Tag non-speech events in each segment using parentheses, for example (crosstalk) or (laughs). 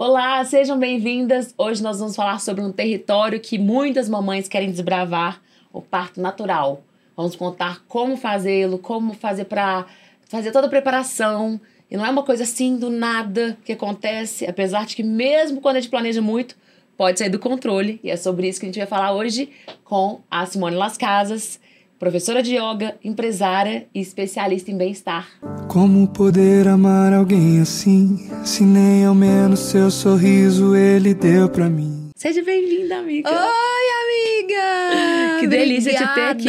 Olá, sejam bem-vindas. Hoje nós vamos falar sobre um território que muitas mamães querem desbravar, o parto natural. Vamos contar como fazê-lo, como fazer para fazer toda a preparação. E não é uma coisa assim do nada que acontece, apesar de que mesmo quando a gente planeja muito, pode sair do controle. E é sobre isso que a gente vai falar hoje com a Simone Las Casas, professora de yoga, empresária e especialista em bem-estar. Como poder amar alguém assim, se nem ao menos seu sorriso ele deu para mim? Seja bem-vinda, amiga. Oi, amiga! (laughs) Que delícia te ter aqui.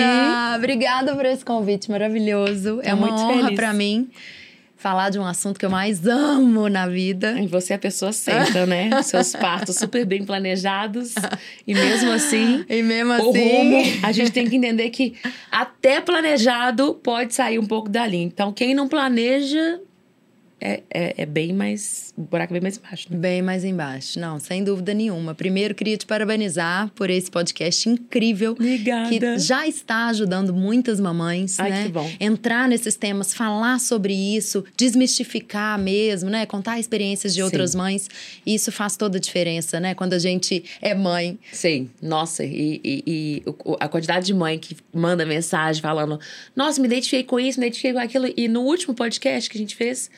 Obrigada por esse convite maravilhoso. Tô é uma muito honra feliz. para mim falar de um assunto que eu mais amo na vida. E você é a pessoa certa, né? (laughs) Seus partos super bem planejados. E mesmo assim, E mesmo o assim, rumo, a gente tem que entender que até planejado pode sair um pouco dali. Então, quem não planeja é, é, é bem mais. O buraco é bem mais baixo, né? Bem mais embaixo. Não, sem dúvida nenhuma. Primeiro, queria te parabenizar por esse podcast incrível. Obrigada. Que já está ajudando muitas mamães, Ai, né? que bom. Entrar nesses temas, falar sobre isso, desmistificar mesmo, né? Contar experiências de outras Sim. mães. Isso faz toda a diferença, né? Quando a gente é mãe. Sei, nossa, e, e, e a quantidade de mãe que manda mensagem falando: Nossa, me identifiquei com isso, me identifiquei com aquilo. E no último podcast que a gente fez,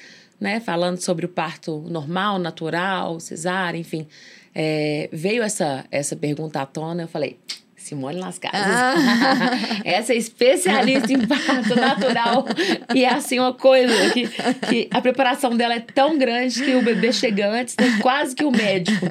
né, falando sobre o parto normal, natural, cesárea, enfim, é, veio essa, essa pergunta à tona. Eu falei: Simone Las Casas. Ah. (laughs) Essa é especialista em parto natural. E é assim uma coisa que, que a preparação dela é tão grande que o bebê chega antes, né, quase que o médico.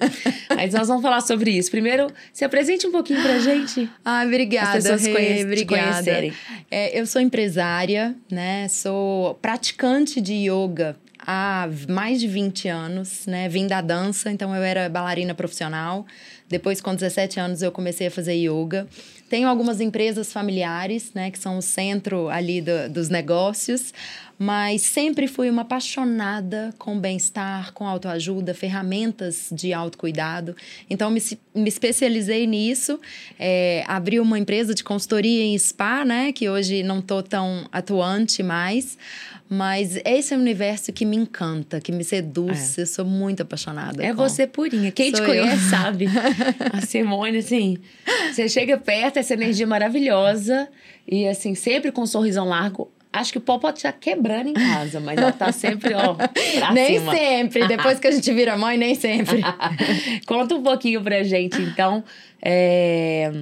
Mas nós vamos falar sobre isso. Primeiro, se apresente um pouquinho pra gente. Ah, obrigada, As pessoas Rê, obrigada. conhecerem. É, eu sou empresária, né? Sou praticante de yoga há mais de 20 anos, né? Vim da dança, então eu era bailarina profissional. Depois, com 17 anos, eu comecei a fazer yoga. Tenho algumas empresas familiares, né? Que são o centro ali do- dos negócios. Mas sempre fui uma apaixonada com bem-estar, com autoajuda, ferramentas de autocuidado. Então, me, me especializei nisso. É, abri uma empresa de consultoria em spa, né? Que hoje não tô tão atuante mais. Mas esse é um universo que me encanta, que me seduz. Eu sou muito apaixonada. É com- você purinha. Quem te Sou eu. conhece (laughs) sabe. A Simone, assim, você chega perto, essa energia maravilhosa. E, assim, sempre com um sorrisão largo. Acho que o pó pode estar quebrando em casa, mas ela tá sempre, ó, (laughs) Nem cima. sempre. Depois que a gente vira mãe, nem sempre. (laughs) Conta um pouquinho pra gente, então. É...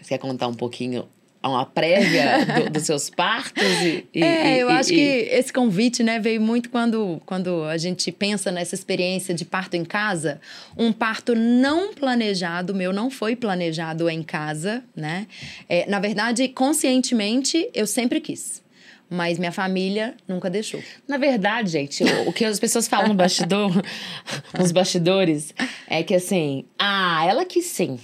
Você quer contar um pouquinho, uma prévia do- dos seus partos? E, e- É, e- eu acho que esse convite, né, veio muito quando, quando a gente pensa nessa experiência de parto em casa. Um parto não planejado, meu não foi planejado em casa, né? É, na verdade, conscientemente, eu sempre quis. Mas minha família nunca deixou. Na verdade, gente, o, o que as pessoas falam no bastidor, (laughs) nos bastidores, é que assim, ah, ela que sim.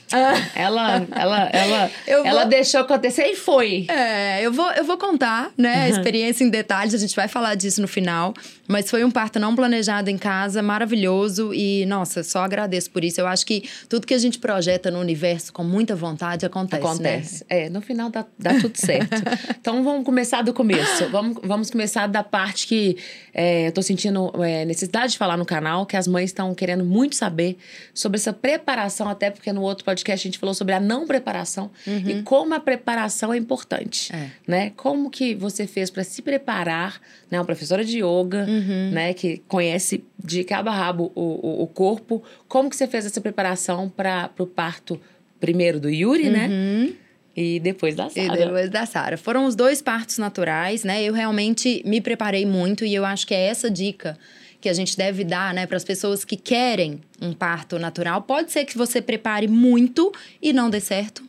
Ela, ela, ela, Eu ela vou- deixou acontecer e foi. É, eu vou, eu vou contar, né, a experiência em detalhes, a gente vai falar disso no final. Mas foi um parto não planejado em casa, maravilhoso e, nossa, só agradeço por isso. Eu acho que tudo que a gente projeta no universo com muita vontade acontece, Acontece. né? É, no final dá, dá tudo certo. (laughs) então vamos começar do começo. Vamos, vamos começar da parte que é, eu tô sentindo é, necessidade de falar no canal, que as mães estão querendo muito saber sobre essa preparação, até porque no outro podcast a gente falou sobre a não preparação e como a preparação é importante. É. Né? Como que você fez para se preparar, né? Uma professora de yoga, né? Que conhece de cabo a rabo o, o, o corpo. Como que você fez essa preparação para o parto primeiro do Yuri, né? E depois da E Sara. depois da Sara. Foram os dois partos naturais, né? Eu realmente me preparei muito e eu acho que é essa dica que a gente deve dar, né, para as pessoas que querem um parto natural. Pode ser que você prepare muito e não dê certo,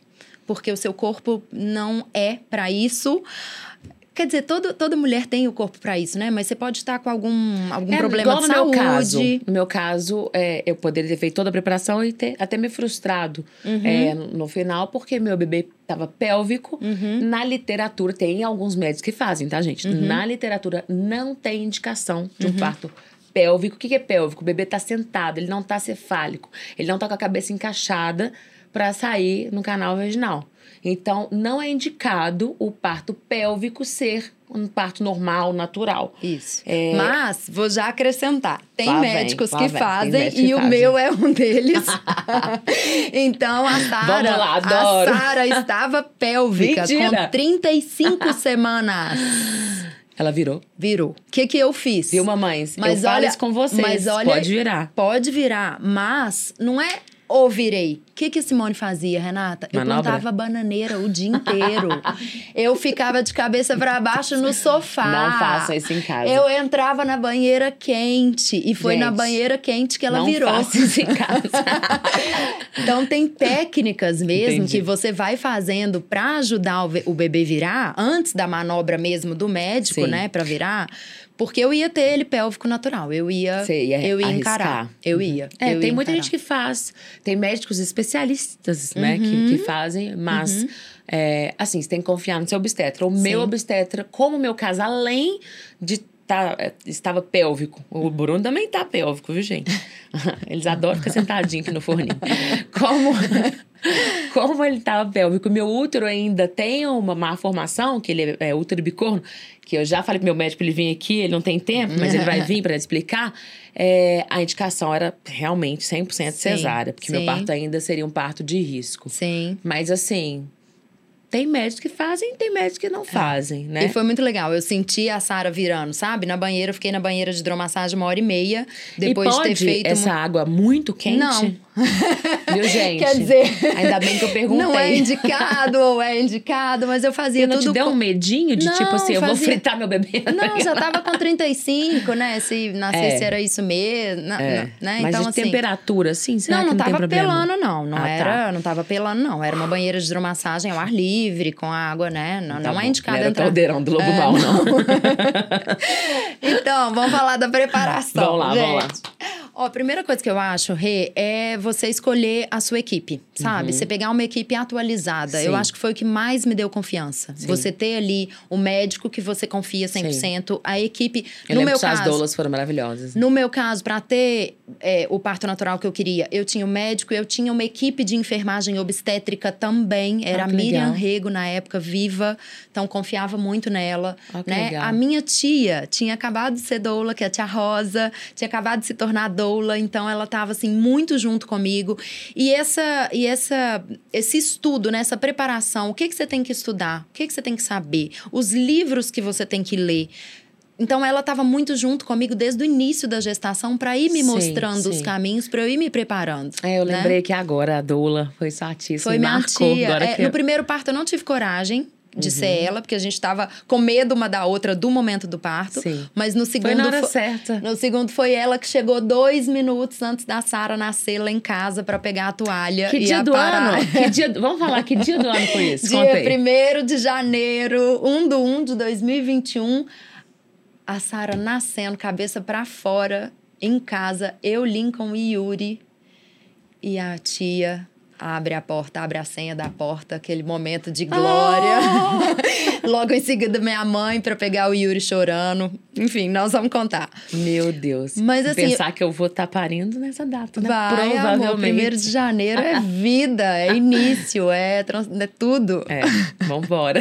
porque o seu corpo não é para isso. Quer dizer, todo, toda mulher tem o corpo para isso, né? Mas você pode estar com algum, algum É, problema igual de no saúde. Meu caso, no meu caso, é, eu poderia ter feito toda a preparação e ter até me frustrado Uhum. é, no final, porque meu bebê estava pélvico. Uhum. Na literatura, tem alguns médicos que fazem, tá, gente? Na literatura, não tem indicação de um Uhum. parto pélvico. O que é pélvico? O bebê tá sentado, ele não tá cefálico, ele não tá com a cabeça encaixada para sair no canal vaginal. Então, não é indicado o parto pélvico ser um parto normal, natural. Isso. É, Mas, vou já acrescentar: tem Lá médicos que vem, tem fazem médicos e que o fazem. meu é um deles. (laughs) então, a Sara. Lá, adoro. A Sara estava pélvica Mentira. com 35 (laughs) semanas. Ela virou. Virou. O que, que eu fiz? Viu, mamães? Mas eu olha- isso com vocês. mas olha- Pode virar. Pode virar, mas não é ou virei. O que, que a Simone fazia, Renata? Eu Manobra? plantava bananeira o dia inteiro. eu ficava de cabeça para baixo no sofá. Não façam isso em casa. Eu entrava na banheira quente. E foi na Gente, banheira quente que ela não virou. faça isso em casa. (laughs) Então tem técnicas mesmo Entendi. que você vai fazendo pra ajudar o, bebê virar antes da manobra mesmo do médico, Sim. né, Pra virar. Porque eu ia ter ele pélvico natural, eu ia, Você ia eu ia arriscar. encarar, eu ia. É, eu tem ia muita encarar. gente que faz. Tem médicos especialistas, né, Uhum. que, que fazem, mas. é, assim, você tem que confiar no seu obstetra. O meu Sim. obstetra, como o meu caso, além de tá, é, estava pélvico. O Bruno também tá pélvico, viu, gente? (laughs) Eles adoram ficar sentadinho aqui no forninho. Como, (laughs) como ele estava pélvico, meu útero ainda tem uma má formação, que ele é, é útero bicorno, que eu já falei pro meu médico ele vir aqui, ele não tem tempo, mas ele vai (laughs) vir para explicar. É, a indicação era realmente 100% Sim, cesárea, porque meu sim. parto ainda seria um parto de risco. Sim. Mas assim, tem médicos que fazem, tem médicos que não fazem, né? É. E foi muito legal. Eu senti a Sara virando, sabe? Na banheira, eu fiquei na banheira de hidromassagem uma hora e meia. Depois e pode de ter feito. essa água muito quente? Não. Viu, (laughs) gente? Quer dizer, Ainda bem que eu perguntei. (laughs) Não é indicado ou é indicado, mas eu fazia E não tudo te deu um medinho de Não, tipo assim, eu vou fazia- fritar meu bebê? (laughs) Não, já tava com 35, né? Se nascesse É. era isso mesmo, na- É. na- né? Mas então, de assim, temperatura, assim, será não, que não não tava pelando, não. Não Ah, era, tá. não tava pelando, não. Era uma banheira de hidromassagem ao ar livre, com água, né? Não, Tá não é indicado Não era entrar. caldeirão do Lobo É, Mal, não. então, vamos falar da preparação. Vamos lá, gente. vamos lá. Ó, a primeira coisa que eu acho, Rê, é você escolher a sua equipe, sabe? Você pegar uma equipe atualizada. Uhum. Sim. Eu acho que foi o que mais me deu confiança. Sim. Você ter ali o médico que você confia 100%, a equipe. Eu no meu caso, doulas foram maravilhosas. no meu caso, para ter é, o parto natural que eu queria, eu tinha o médico, eu tinha uma equipe de enfermagem obstétrica também. Era Ah, a Miriam legal. Rego, na época, viva. Então, confiava muito nela. Ah, né? legal. A minha tia tinha acabado de ser doula, que é a tia Rosa. Tinha acabado de se tornar doula. Então, ela estava, assim, muito junto comigo. E, essa, e essa, esse estudo, né? essa preparação, o que, que você tem que estudar? O que, que você tem que saber? Os livros que você tem que ler. Então ela estava muito junto comigo desde o início da gestação para ir me Sim, mostrando os sim. caminhos para eu ir me preparando. É, eu né? lembrei que agora a doula foi sua tia, Foi minha marcou. tia. É, No eu- primeiro parto eu não tive coragem de ser Uhum. ela, porque a gente estava com medo uma da outra do momento do parto. Sim. Mas no segundo Foi na hora fo- certa. No segundo foi ela que chegou dois minutos antes da Sara nascer lá em casa para pegar a toalha Que dia do aparar. ano? (laughs) Que dia, vamos falar, que dia do ano foi isso? Dia. 1 de janeiro, 1 do 1 de 2021, a Sara nascendo, cabeça pra fora, em casa, eu, Lincoln e Yuri. E a tia abre a porta, abre a senha da porta, aquele momento de glória. (laughs) Logo em seguida, minha mãe pra pegar o Yuri chorando. Enfim, nós vamos contar. Meu Deus. Mas, assim, Pensar que eu vou estar parindo nessa data, né? Vai, amor, Provavelmente. primeiro de janeiro é (laughs) vida, é início, é, trans- é tudo. É, vambora.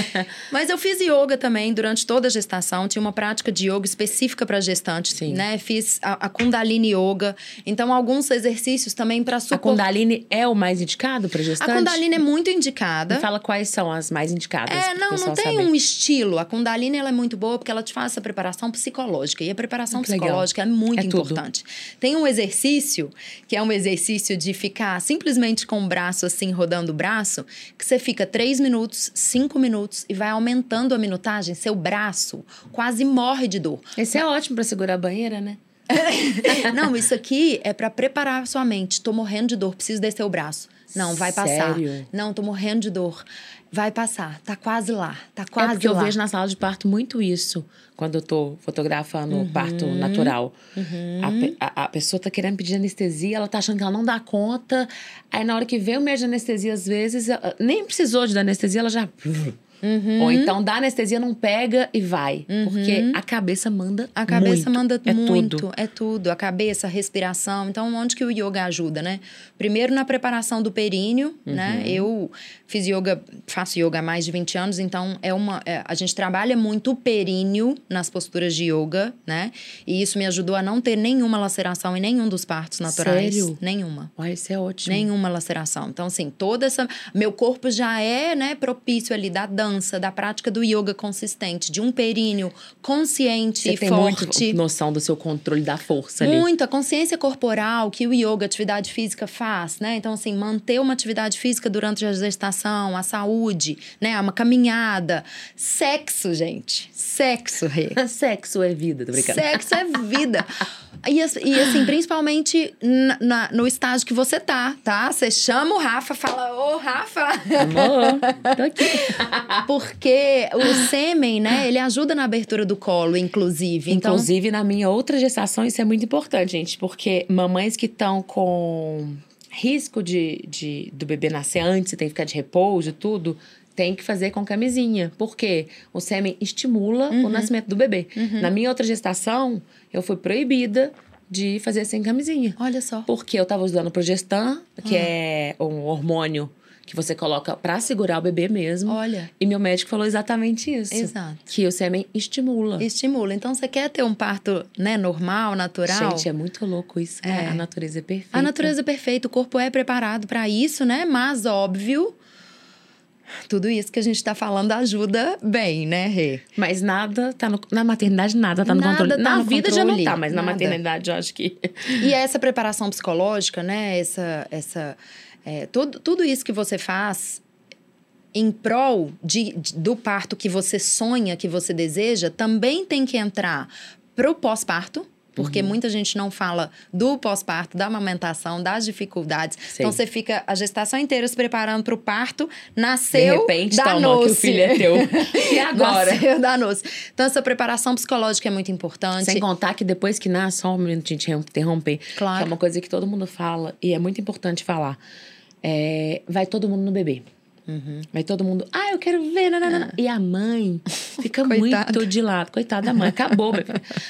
(laughs) Mas eu fiz yoga também durante toda a gestação. Tinha uma prática de yoga específica para gestante, Sim. né? Fiz a, a Kundalini Yoga. Então, alguns exercícios também para A suportar. Kundalini é o mais indicado para A gestante? Kundalini é muito Me indicada. fala quais são as mais indicadas. É, não, não tem saber. um estilo. A Kundalini ela é muito boa porque ela te faz essa preparação psicológica. E a preparação Ah, que legal. psicológica é muito É tudo. importante. Tem um exercício, que é um exercício de ficar simplesmente com o braço assim, rodando o braço, que você fica três minutos, cinco minutos e vai aumentando a minutagem. Seu braço quase morre de dor. Esse é ótimo para segurar a banheira, né? (laughs) Não, isso aqui é pra preparar a sua mente. Tô morrendo de dor, preciso descer o braço. Não, vai passar. Sério? Não, tô morrendo de dor. Vai passar. Tá quase lá. Tá quase é porque eu lá. vejo na sala de parto muito isso. Quando eu tô fotografando Uhum. o parto natural. A, pe- a- a pessoa tá querendo pedir anestesia, ela tá achando que ela não dá conta. Aí na hora que vem o médico de anestesia, às vezes, ela- nem precisou de anestesia, ela já. Ou então dá anestesia, não pega e vai. Porque a cabeça manda A cabeça muito. manda é muito, Tudo. é tudo. A cabeça, a respiração. Então, onde que o yoga ajuda, né? Primeiro na preparação do períneo, Uhum. né? Eu fiz yoga, faço yoga há mais de 20 anos, então é uma. é, a gente trabalha muito o períneo nas posturas de yoga, né? E isso me ajudou a não ter nenhuma laceração em nenhum dos partos naturais. Sério? Nenhuma. Olha, isso é ótimo. Nenhuma laceração. Então, assim, toda essa. Meu corpo já é, né, propício ali da dança, da prática do yoga consistente, de um períneo consciente Você e tem forte. muito noção do seu controle da força ali. Muito, a consciência corporal que o yoga, atividade física faz, né? Então, assim, manter uma atividade física durante a gestação, a saúde, né? Uma caminhada. Sexo, gente. Sexo, Rê. (laughs) Sexo é vida, tô brincando. Sexo é (laughs) vida. E, e, assim, principalmente na- na- no estágio que você tá, tá? Você chama o Rafa, fala, ô Rafa! Amor, tô aqui. (laughs) Porque o sêmen, né, ele ajuda na abertura do colo, inclusive. Então, Inclusive, na minha outra gestação, isso é muito importante, gente, porque mamães que estão com risco de, de do bebê nascer antes, tem que ficar de repouso e tudo, tem que fazer com camisinha. Porque o sêmen estimula o nascimento do bebê. Na minha outra gestação, eu fui proibida de fazer sem camisinha. olha só. Porque eu tava usando progestan, que é um hormônio que você coloca pra segurar o bebê mesmo. Olha. E meu médico falou exatamente isso. Exato. Que o sêmen estimula. Estimula. Então, você quer ter um parto, né, normal, natural? Gente, é muito louco isso. É. A natureza é perfeita. A natureza é perfeita, o corpo é preparado para isso, né? Mas, óbvio, tudo isso que a gente tá falando ajuda bem, né, Rê? Mas nada tá no, na maternidade, nada tá no Nada controle. tá na no vida já controle, não tá, mas na nada. maternidade eu acho que. E essa preparação psicológica, né? Essa, essa, é, tudo, tudo isso que você faz em prol de, de- do parto que você sonha, que você deseja, também tem que entrar pro pós-parto. Porque Uhum. muita gente não fala do pós-parto, da amamentação, das dificuldades. Sim. Então você fica a gestação inteira se preparando pro parto, De nasceu, repente, da toma, que o filho é teu. (laughs) E agora? Nasceu, danou-se. Então essa preparação psicológica é muito importante. Sem contar que depois que nasce, só um minutinho te interromper. Claro. Que é uma coisa que todo mundo fala e é muito importante falar. É, vai todo mundo no bebê. Uhum. Vai todo mundo, ah, eu quero ver, nananana. E a mãe fica (laughs) muito de lado. Coitada da mãe, acabou.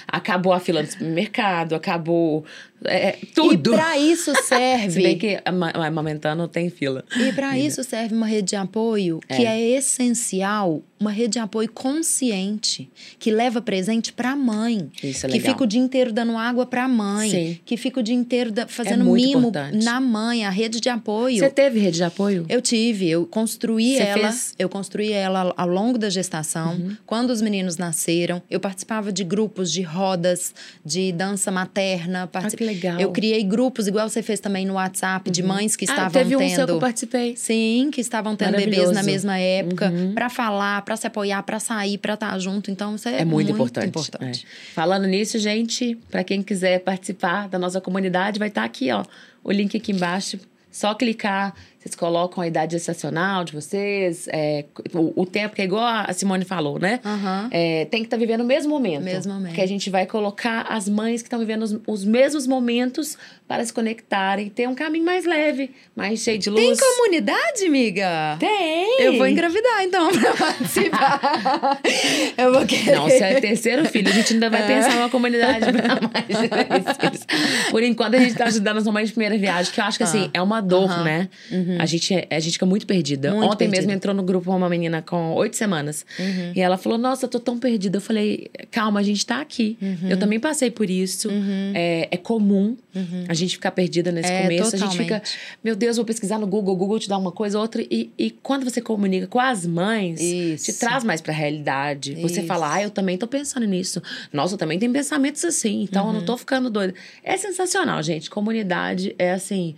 acabou a fila do supermercado, acabou é, tudo. E pra isso serve. (laughs) Se bem que ama- amamentando tem fila. E para isso serve uma rede de apoio que é. essencial, uma rede de apoio consciente, que leva presente para a mãe, Isso é que legal. fica o dia inteiro dando água para a mãe, Sim. que fica o dia inteiro da- fazendo muito mimo importante. na mãe, a rede de apoio. Você teve rede de apoio? Eu tive, eu construí Você ela, fez? eu construí ela ao longo da gestação. Uhum. Quando os meninos nasceram, eu participava de grupos de rodas de dança materna. particip- Ah, que legal. Eu criei grupos, igual você fez também no WhatsApp, de mães que ah, estavam teve um tendo. seu que eu participei. Sim, que estavam tendo bebês. Uhum. na mesma época, pra falar, pra se apoiar, pra sair, pra estar junto. Então, isso é, É muito, importante. importante. É. Falando nisso, gente, para quem quiser participar da nossa comunidade, vai estar aqui, ó, o link aqui embaixo. Só clicar, vocês colocam a idade gestacional de vocês, é, o, o tempo, que é igual a Simone falou, né? Aham. É, tem que estar vivendo o mesmo momento. Mesmo momento. Porque a gente vai colocar as mães que estão vivendo os, os mesmos momentos para se conectarem, ter um caminho mais leve, mais cheio de luz. Tem comunidade, amiga? Tem! Eu vou engravidar, então, (laughs) pra participar. eu vou querer. Não, se é terceiro filho, a gente ainda vai pensar numa comunidade pra (laughs) mais de. Por enquanto, a gente tá ajudando as mamães de primeira viagem, que eu acho que assim, é uma dor, Aham. né? A, gente, a gente fica muito perdida. Muito Ontem perdida. mesmo entrou no grupo uma menina com oito semanas. E ela falou: Nossa, eu tô tão perdida. Eu falei: Calma, a gente tá aqui. Eu também passei por isso. É, é comum a gente ficar perdida nesse É, começo. A gente fica, totalmente. meu Deus, vou pesquisar no Google, o Google te dá uma coisa, outra. E, e quando você comunica com as mães, Isso. te traz mais pra realidade. Você Isso. fala, ah, eu também tô pensando nisso. Nossa, eu também tenho pensamentos assim, então eu não tô ficando doida. É sensacional, gente. Comunidade é assim,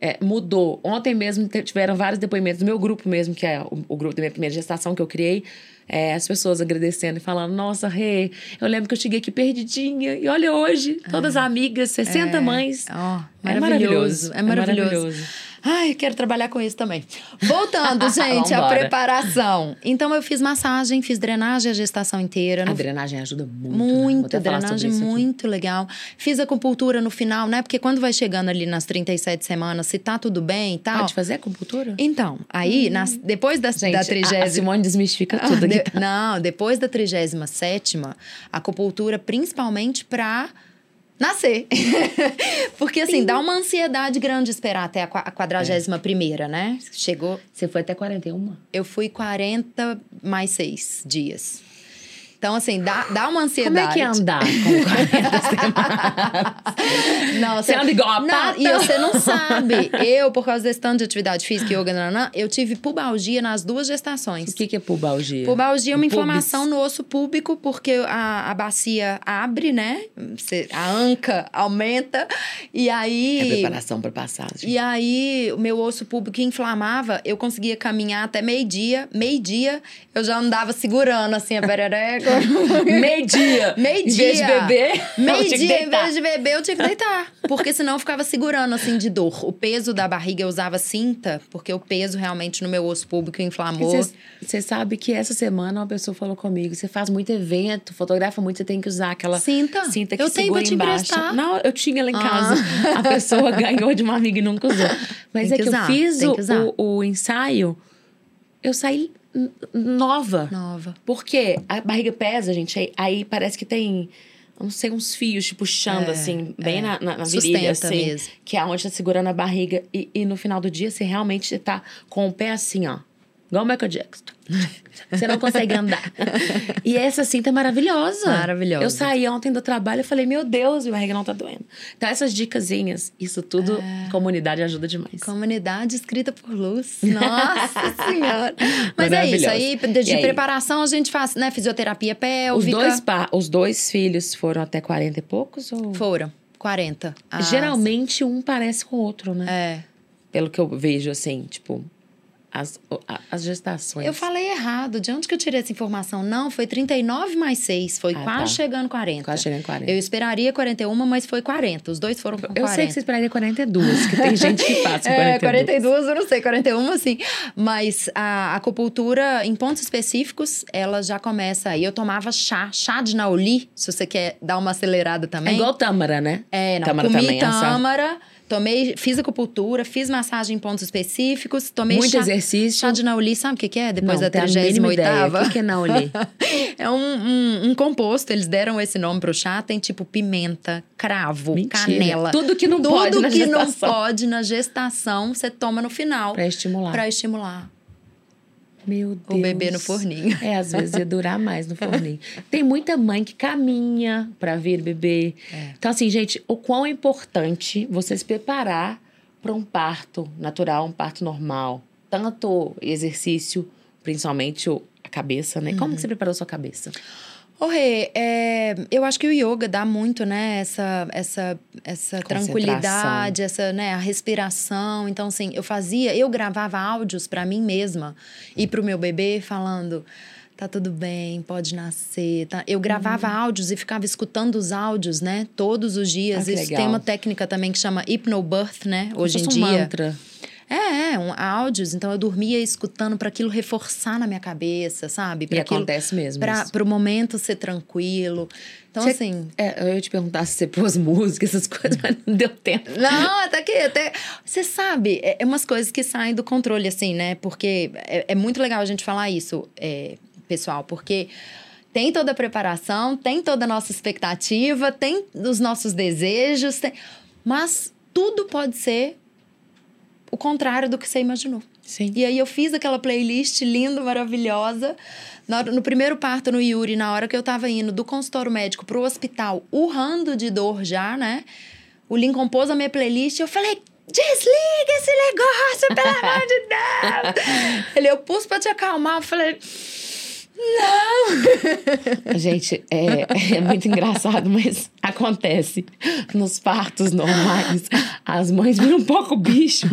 é, mudou. Ontem mesmo te- tiveram vários depoimentos do meu grupo mesmo, que é o, o grupo da minha primeira gestação que eu criei. É, as pessoas agradecendo e falando, nossa, Rê, eu lembro que eu cheguei aqui perdidinha. E olha hoje, todas amigas, 60 mães. Ó, É maravilhoso. É maravilhoso. Ai, quero trabalhar com isso também. Voltando, (laughs) gente, Vambora. preparação. Então, eu fiz massagem, fiz drenagem a gestação inteira. A no drenagem ajuda muito. né? Muito, sobre drenagem muito legal. Fiz acupuntura no final, né? Porque quando vai chegando ali nas 37 semanas, se tá tudo bem e tal. Pode fazer acupuntura? Então, aí, nas- depois da, Gente, da a- a trigésima. Simone desmistifica tudo aqui. De- Não, depois da 37 acupuntura principalmente pra nascer. (laughs) Porque assim, dá uma ansiedade grande esperar até a qua- a 41 primeira, né? Chegou, Você foi até 41? eu fui 40 mais 6 dias. Então, assim, dá, dá uma Como ansiedade. é que é andar com 40 semanas? (laughs) Não, Você anda igual a não, pata? E você não sabe. Eu, por causa desse tanto de atividade física, yoga, nananã, eu tive pubalgia nas duas gestações. O que, que é pubalgia? Pubalgia é uma inflamação no osso púbico, porque a, a bacia abre, né? Você- a anca aumenta. E É aí. preparação para passagem. E aí, o meu osso púbico inflamava, eu conseguia caminhar até meio-dia. Meio-dia, eu já andava segurando assim a perereca. Meio-dia. (laughs) Meio-dia. Em vez de beber, (laughs) Meio-dia, em vez de beber, eu tinha que deitar. Porque senão eu ficava segurando, assim, de dor. O peso da barriga eu usava cinta, porque o peso realmente no meu osso público inflamou. Você sabe que essa semana uma pessoa falou comigo: você faz muito evento, fotografa muito, você tem que usar aquela Cinta? cinta que Eu tenho segura pra te embaixo. emprestar. Não, eu tinha lá em Ah. casa. A pessoa (laughs) ganhou de uma amiga e nunca usou. Mas Tem é que que, usar, eu fiz o, o, ensaio, eu saí nova. Nova. Porque a barriga pesa, gente. Aí, aí parece que tem, não sei, uns fios te puxando, É, assim, bem é. na, na, na virilha, assim. mesmo. Que é onde tá segurando a barriga. E, e no final do dia, você realmente tá com o pé assim, ó. Igual o Michael Jackson. Você não consegue andar. e essa cinta é maravilhosa. Maravilhosa. Eu saí ontem do trabalho e falei, meu Deus, minha barriga não tá doendo. Então, essas dicasinhas, isso tudo, É. comunidade ajuda demais. Comunidade escrita por luz. (laughs) Nossa Senhora. Mas é isso. Aí, de, de aí? preparação, a gente faz, né? Fisioterapia Os pélvica. dois, pa- os dois filhos foram até 40 e poucos? Ou... Foram. 40. Ah, Geralmente um parece com o outro, né? É. Pelo que eu vejo, assim, tipo, as, as gestações. Eu falei errado. De onde que eu tirei essa informação? Não, foi 39 mais 6. Foi Ah, quase tá. chegando 40. Quase chegando em 40. Eu esperaria 41, mas foi 40. Os dois foram com 40. Eu sei que você esperaria 42, que tem gente que faz (laughs) com 42. É, 42, eu não sei, 41 assim. Mas a acupuntura, em pontos específicos, ela já começa aí. Eu tomava chá, chá de nauli, se você quer dar uma acelerada É também. igual tâmara, né? É, não, Tâmara comi também, essa- tâmara, tomei, fiz acupuntura, fiz massagem em pontos específicos, tomei Muito chá, exercício. chá de nauli, sabe o que que é? Depois Não, da tenho a mínima 38ª. ideia. O que que é nauli? (laughs) é um, um, um composto, eles deram esse nome pro chá, tem tipo pimenta, cravo, Mentira. canela. Tudo que não Tudo pode na que não gestação. pode na gestação, você toma no final. Pra estimular. Pra estimular. Meu Deus. O bebê no forninho. É, às vezes ia durar mais no (laughs) forninho. Tem muita mãe que caminha pra vir bebê. É. Então, assim, gente, o quão é importante você se preparar para um parto natural, um parto normal. Tanto exercício, principalmente a cabeça, né? Uhum. Como que você preparou sua cabeça? Ô, Rê, é, eu acho que o yoga dá muito, né? Essa, essa, essa tranquilidade, essa, né? A respiração. Então, assim, eu fazia... Eu gravava áudios pra mim mesma e pro meu bebê falando... Tá tudo bem, pode nascer. Tá? Eu gravava áudios e ficava escutando os áudios, né? Todos os dias. Ah, Isso legal. tem uma técnica também que chama hypnobirth, né? Hoje em um dia. mantra. É, é, um, áudios. Então eu dormia escutando para aquilo reforçar na minha cabeça, sabe? E Pra aquilo- acontece mesmo. Isso. pro momento ser tranquilo. Então, Você- assim. É, eu ia te perguntar se você pôs (laughs) música, essas coisas, mas não deu tempo. Não, até que. Até, você sabe, é, é umas coisas que saem do controle, assim, né? Porque é, é muito legal a gente falar isso, é, pessoal, porque tem toda a preparação, tem toda a nossa expectativa, tem os nossos desejos, tem- mas tudo pode ser o contrário do que você imaginou. Sim. E aí eu fiz aquela playlist linda, maravilhosa. No primeiro parto no Yuri, na hora que eu tava indo do consultório médico pro hospital, urrando de dor já, né? O Lincoln pôs a minha playlist e eu falei: desliga esse negócio, pelo amor de Deus! (laughs) Ele, eu pus pra te acalmar. Eu falei: não! (laughs) Gente, é, é muito engraçado, mas Acontece. Nos partos normais, as mães viram um pouco bicho.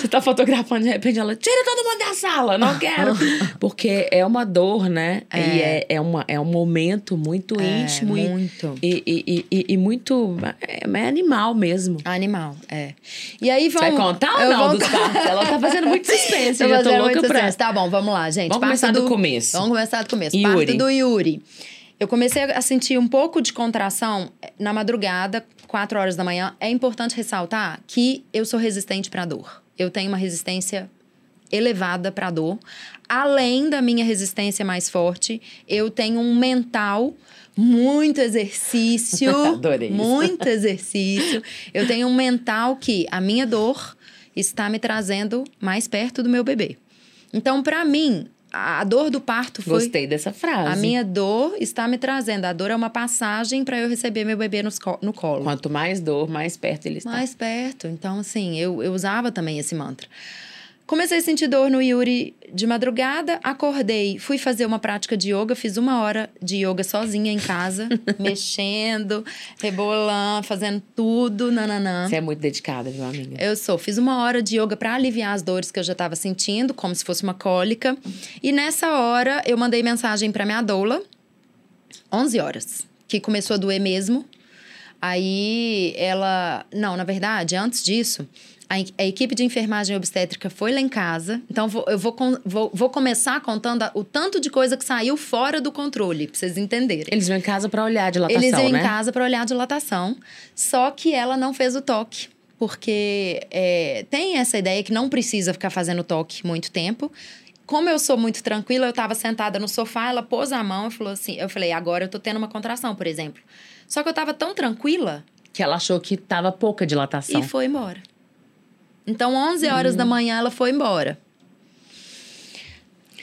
Você tá fotografando, de repente ela, tira todo mundo da sala, não quero. Porque é uma dor, né? É. E é, é, uma, é um momento muito É, íntimo muito. E, e, e, e muito. É, é animal mesmo. Animal, é. E aí Você vamos. vai contar ou eu não vou- dos partos? Ela tá fazendo muito (laughs) suspense. Eu já tô louca muito pra. Tá bom, vamos lá, gente. Vamos Parto começar do começo. Vamos começar do começo. Yuri. Parto do Yuri. Eu comecei a sentir um pouco de contração na madrugada, 4 horas da manhã. É importante ressaltar que eu sou resistente para dor. Eu tenho uma resistência elevada para dor. Além da minha resistência mais forte, eu tenho um mental muito exercício, (laughs) Adorei isso. muito exercício. Eu tenho um mental que a minha dor está me trazendo mais perto do meu bebê. Então, para mim, a a dor do parto foi Gostei dessa frase. a minha dor está me trazendo. A dor é uma passagem para eu receber meu bebê nos no colo. Quanto mais dor, mais perto ele está. Mais perto. Então, assim, eu, eu usava também esse mantra. Comecei a sentir dor no Yuri de madrugada, acordei, fui fazer uma prática de yoga, fiz uma hora de yoga sozinha em casa, (laughs) mexendo, rebolando, fazendo tudo, nananã. Você é muito dedicada, viu, amiga? Eu sou. Fiz uma hora de yoga para aliviar as dores que eu já estava sentindo, como se fosse uma cólica. E nessa hora eu mandei mensagem para minha doula, 11 horas, que começou a doer mesmo. Aí ela. Não, na verdade, antes disso, a, a equipe de enfermagem obstétrica foi lá em casa. Então vou- eu vou, vou, vou começar contando a- o tanto de coisa que saiu fora do controle, pra vocês entenderem. Eles vão em casa pra olhar a dilatação, Eles iam né? em casa para olhar a dilatação, só que ela não fez o toque. Porque é, tem essa ideia que não precisa ficar fazendo toque muito tempo. Como eu sou muito tranquila, eu estava sentada no sofá, ela pôs a mão e falou assim: eu falei, agora eu tô tendo uma contração, por exemplo. Só que eu estava tão tranquila Que ela achou que tava pouca dilatação. e foi embora. Então, 11 horas da manhã, ela foi embora.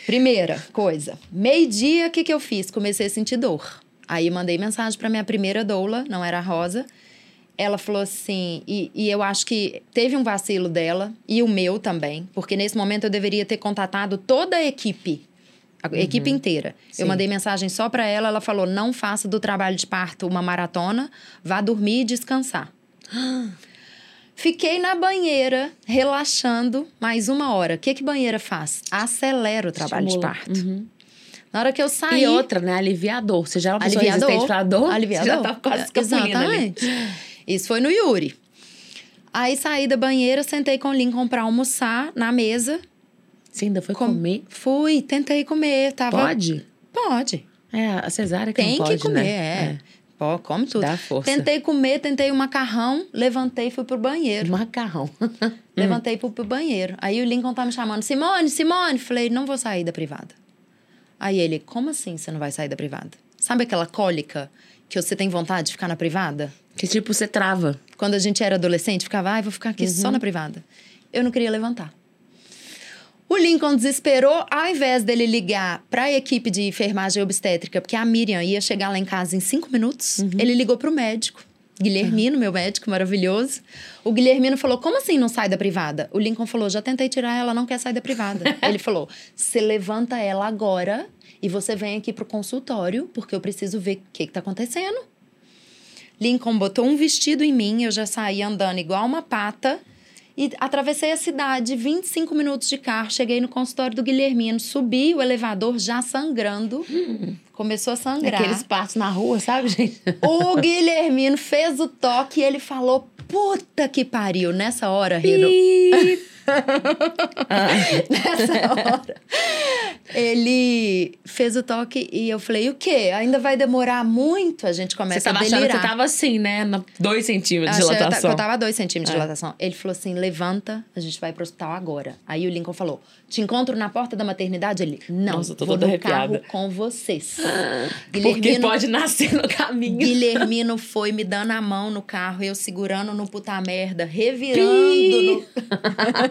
Primeira coisa, meio-dia, o que, que eu fiz? Comecei a sentir dor. Aí mandei mensagem para minha primeira doula, não era a Rosa. Ela falou assim, e, e eu acho que teve um vacilo dela, e o meu também, porque nesse momento eu deveria ter contatado toda a equipe, a equipe inteira. Sim. Eu mandei mensagem só para ela, ela falou: não faça do trabalho de parto uma maratona, vá dormir e descansar. Fiquei na banheira, relaxando, mais uma hora. O que, que banheira faz? Acelera o trabalho Estimula. de parto. Na hora que eu saí. E outra, né? Aliviador. Você já é uma pessoa Aliviador. resistente pra dor? Aliviador. Você já tá quase escapulindo ali. Exatamente. Isso foi no Yuri. Aí saí da banheira, sentei com o Lincoln pra almoçar na mesa. Você ainda foi Com- comer? Fui, tentei comer. Tava... Pode? Pode. É, a cesárea que Tem não pode, que comer, né? é. Pô, come tudo. Dá força. Tentei comer, tentei o macarrão, levantei e fui pro banheiro. Macarrão. (laughs) Levantei e fui pro banheiro. Aí o Lincoln tá me chamando, Simone, Simone. Falei, não vou sair da privada. Aí ele, como assim você não vai sair da privada? Sabe aquela cólica que você tem vontade de ficar na privada? que tipo, você trava. Quando a gente era adolescente, ficava, ai, vou ficar aqui só na privada. Eu não queria levantar. O Lincoln desesperou, ao invés dele ligar para a equipe de enfermagem obstétrica, porque a Miriam ia chegar lá em casa em cinco minutos, ele ligou para o médico. Guilhermino, meu médico maravilhoso. O Guilhermino falou: Como assim não sai da privada? O Lincoln falou: Já tentei tirar, ela não quer sair da privada. (laughs) ele falou: Você levanta ela agora e você vem aqui pro consultório, porque eu preciso ver o que, que tá acontecendo. Lincoln botou um vestido em mim, eu já saí andando igual uma pata. E atravessei a cidade, 25 minutos de carro, cheguei no consultório do Guilhermino, subi o elevador já sangrando. Começou a sangrar. Aqueles passos na rua, sabe, gente? O Guilhermino fez o toque e ele falou: Puta que pariu! Nessa hora, (laughs) Nessa hora. Ele fez o toque e eu falei: O quê? Ainda vai demorar muito? A gente começa tava a achando delirar. que você tava assim, né? Na- Dois centímetros de que eu dilatação. que eu tava a dois centímetros É. de dilatação. Ele falou assim: levanta, a gente vai pro hospital agora. Aí o Lincoln falou: te encontro na porta da maternidade? Ele, não, Nossa, eu tô vou toda no arrepiada. carro com vocês. (gasps) Porque pode nascer no caminho. Guilhermino foi me dando a mão no carro, eu segurando no puta merda, revirando no... (laughs)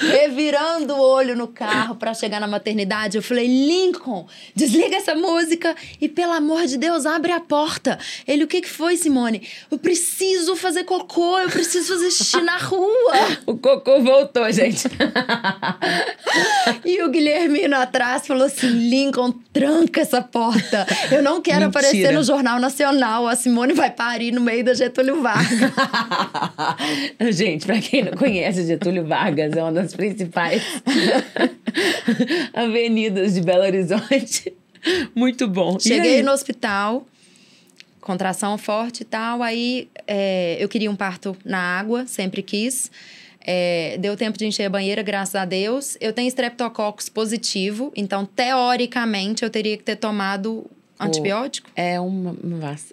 revirando o olho no carro carro para chegar na maternidade. Eu falei, Lincoln, desliga essa música e, pelo amor de Deus, abre a porta. Ele, o que, que foi, Simone? Eu preciso fazer cocô, eu preciso fazer xixi na rua. o cocô voltou, gente. e o Guilhermino atrás falou assim: Lincoln, tranca essa porta. Eu não quero Mentira. aparecer no Jornal Nacional. A Simone vai parir no meio da Getúlio Vargas. (laughs) gente, pra quem não conhece, Getúlio Vargas é uma das principais (laughs) avenidas de Belo Horizonte. Muito bom. Cheguei no hospital, contração forte e tal. Aí é, eu queria um parto na água, sempre quis. É, deu tempo de encher a banheira, graças a Deus. Eu tenho estreptococcus positivo, então, teoricamente, eu teria que ter tomado antibiótico? É uma,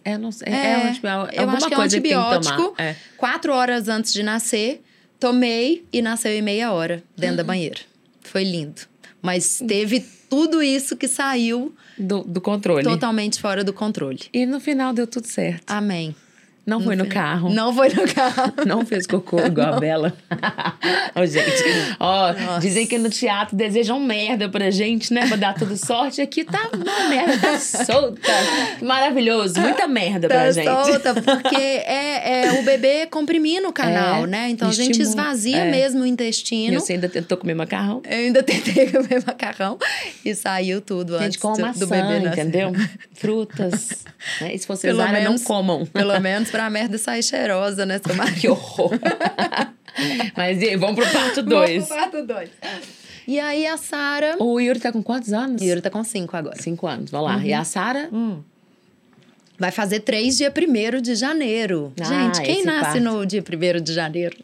é, não sei, é, é um antibiótico. Eu acho que é um antibiótico. É. Quatro horas antes de nascer, tomei e nasceu em meia hora dentro da banheira. Foi lindo. Mas teve tudo isso que saiu do, do controle. Totalmente fora do controle. E no final deu tudo certo. Amém. Não foi no carro. Não foi no carro. (laughs) Não fez cocô igual a Bela. (laughs) Oh, gente. Ó, oh, dizem que no teatro desejam merda pra gente, né? Pra dar tudo sorte. Aqui tá uma merda, tá solta. Maravilhoso. Muita merda tá pra gente. solta, porque é, é o bebê comprimindo o canal, é, né? Então a gente esvazia é. mesmo o intestino. E você ainda tentou comer macarrão? Eu ainda tentei (laughs) comer macarrão. E saiu tudo gente, antes com maçã, do bebê nascer. entendeu? Frutas. Né? E se você usar, não comam. Pelo menos pra merda sair cheirosa, né, seu (laughs) Que horror. (laughs) Mas e aí, vamos pro parto 2. Vamos pro parto 2. E aí a Sara. O Yuri tá com quantos anos? O Yuri tá com 5 agora. 5 anos, vamos lá. Uhum. E a Sara? Hum. Vai fazer 3 dia 1 de janeiro. Ah, Gente, quem nasce parto. no dia 1 de janeiro?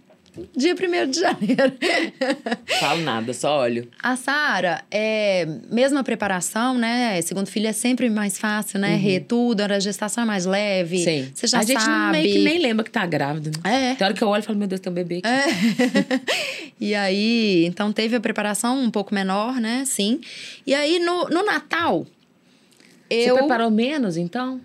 Dia 1 de janeiro. Falo nada, só olho. A Sara, é, mesma preparação, né? Segundo filho é sempre mais fácil, né? Uhum. Re tudo, a gestação é mais leve. Sim. Você já a sabe. A gente meio que nem lembra que tá grávida. Né? É. Tem hora que eu olho e falo, meu Deus, tem um bebê aqui. É. (laughs) e aí, então teve a preparação um pouco menor, né? Sim. E aí, no, no Natal, eu... Você preparou menos, então?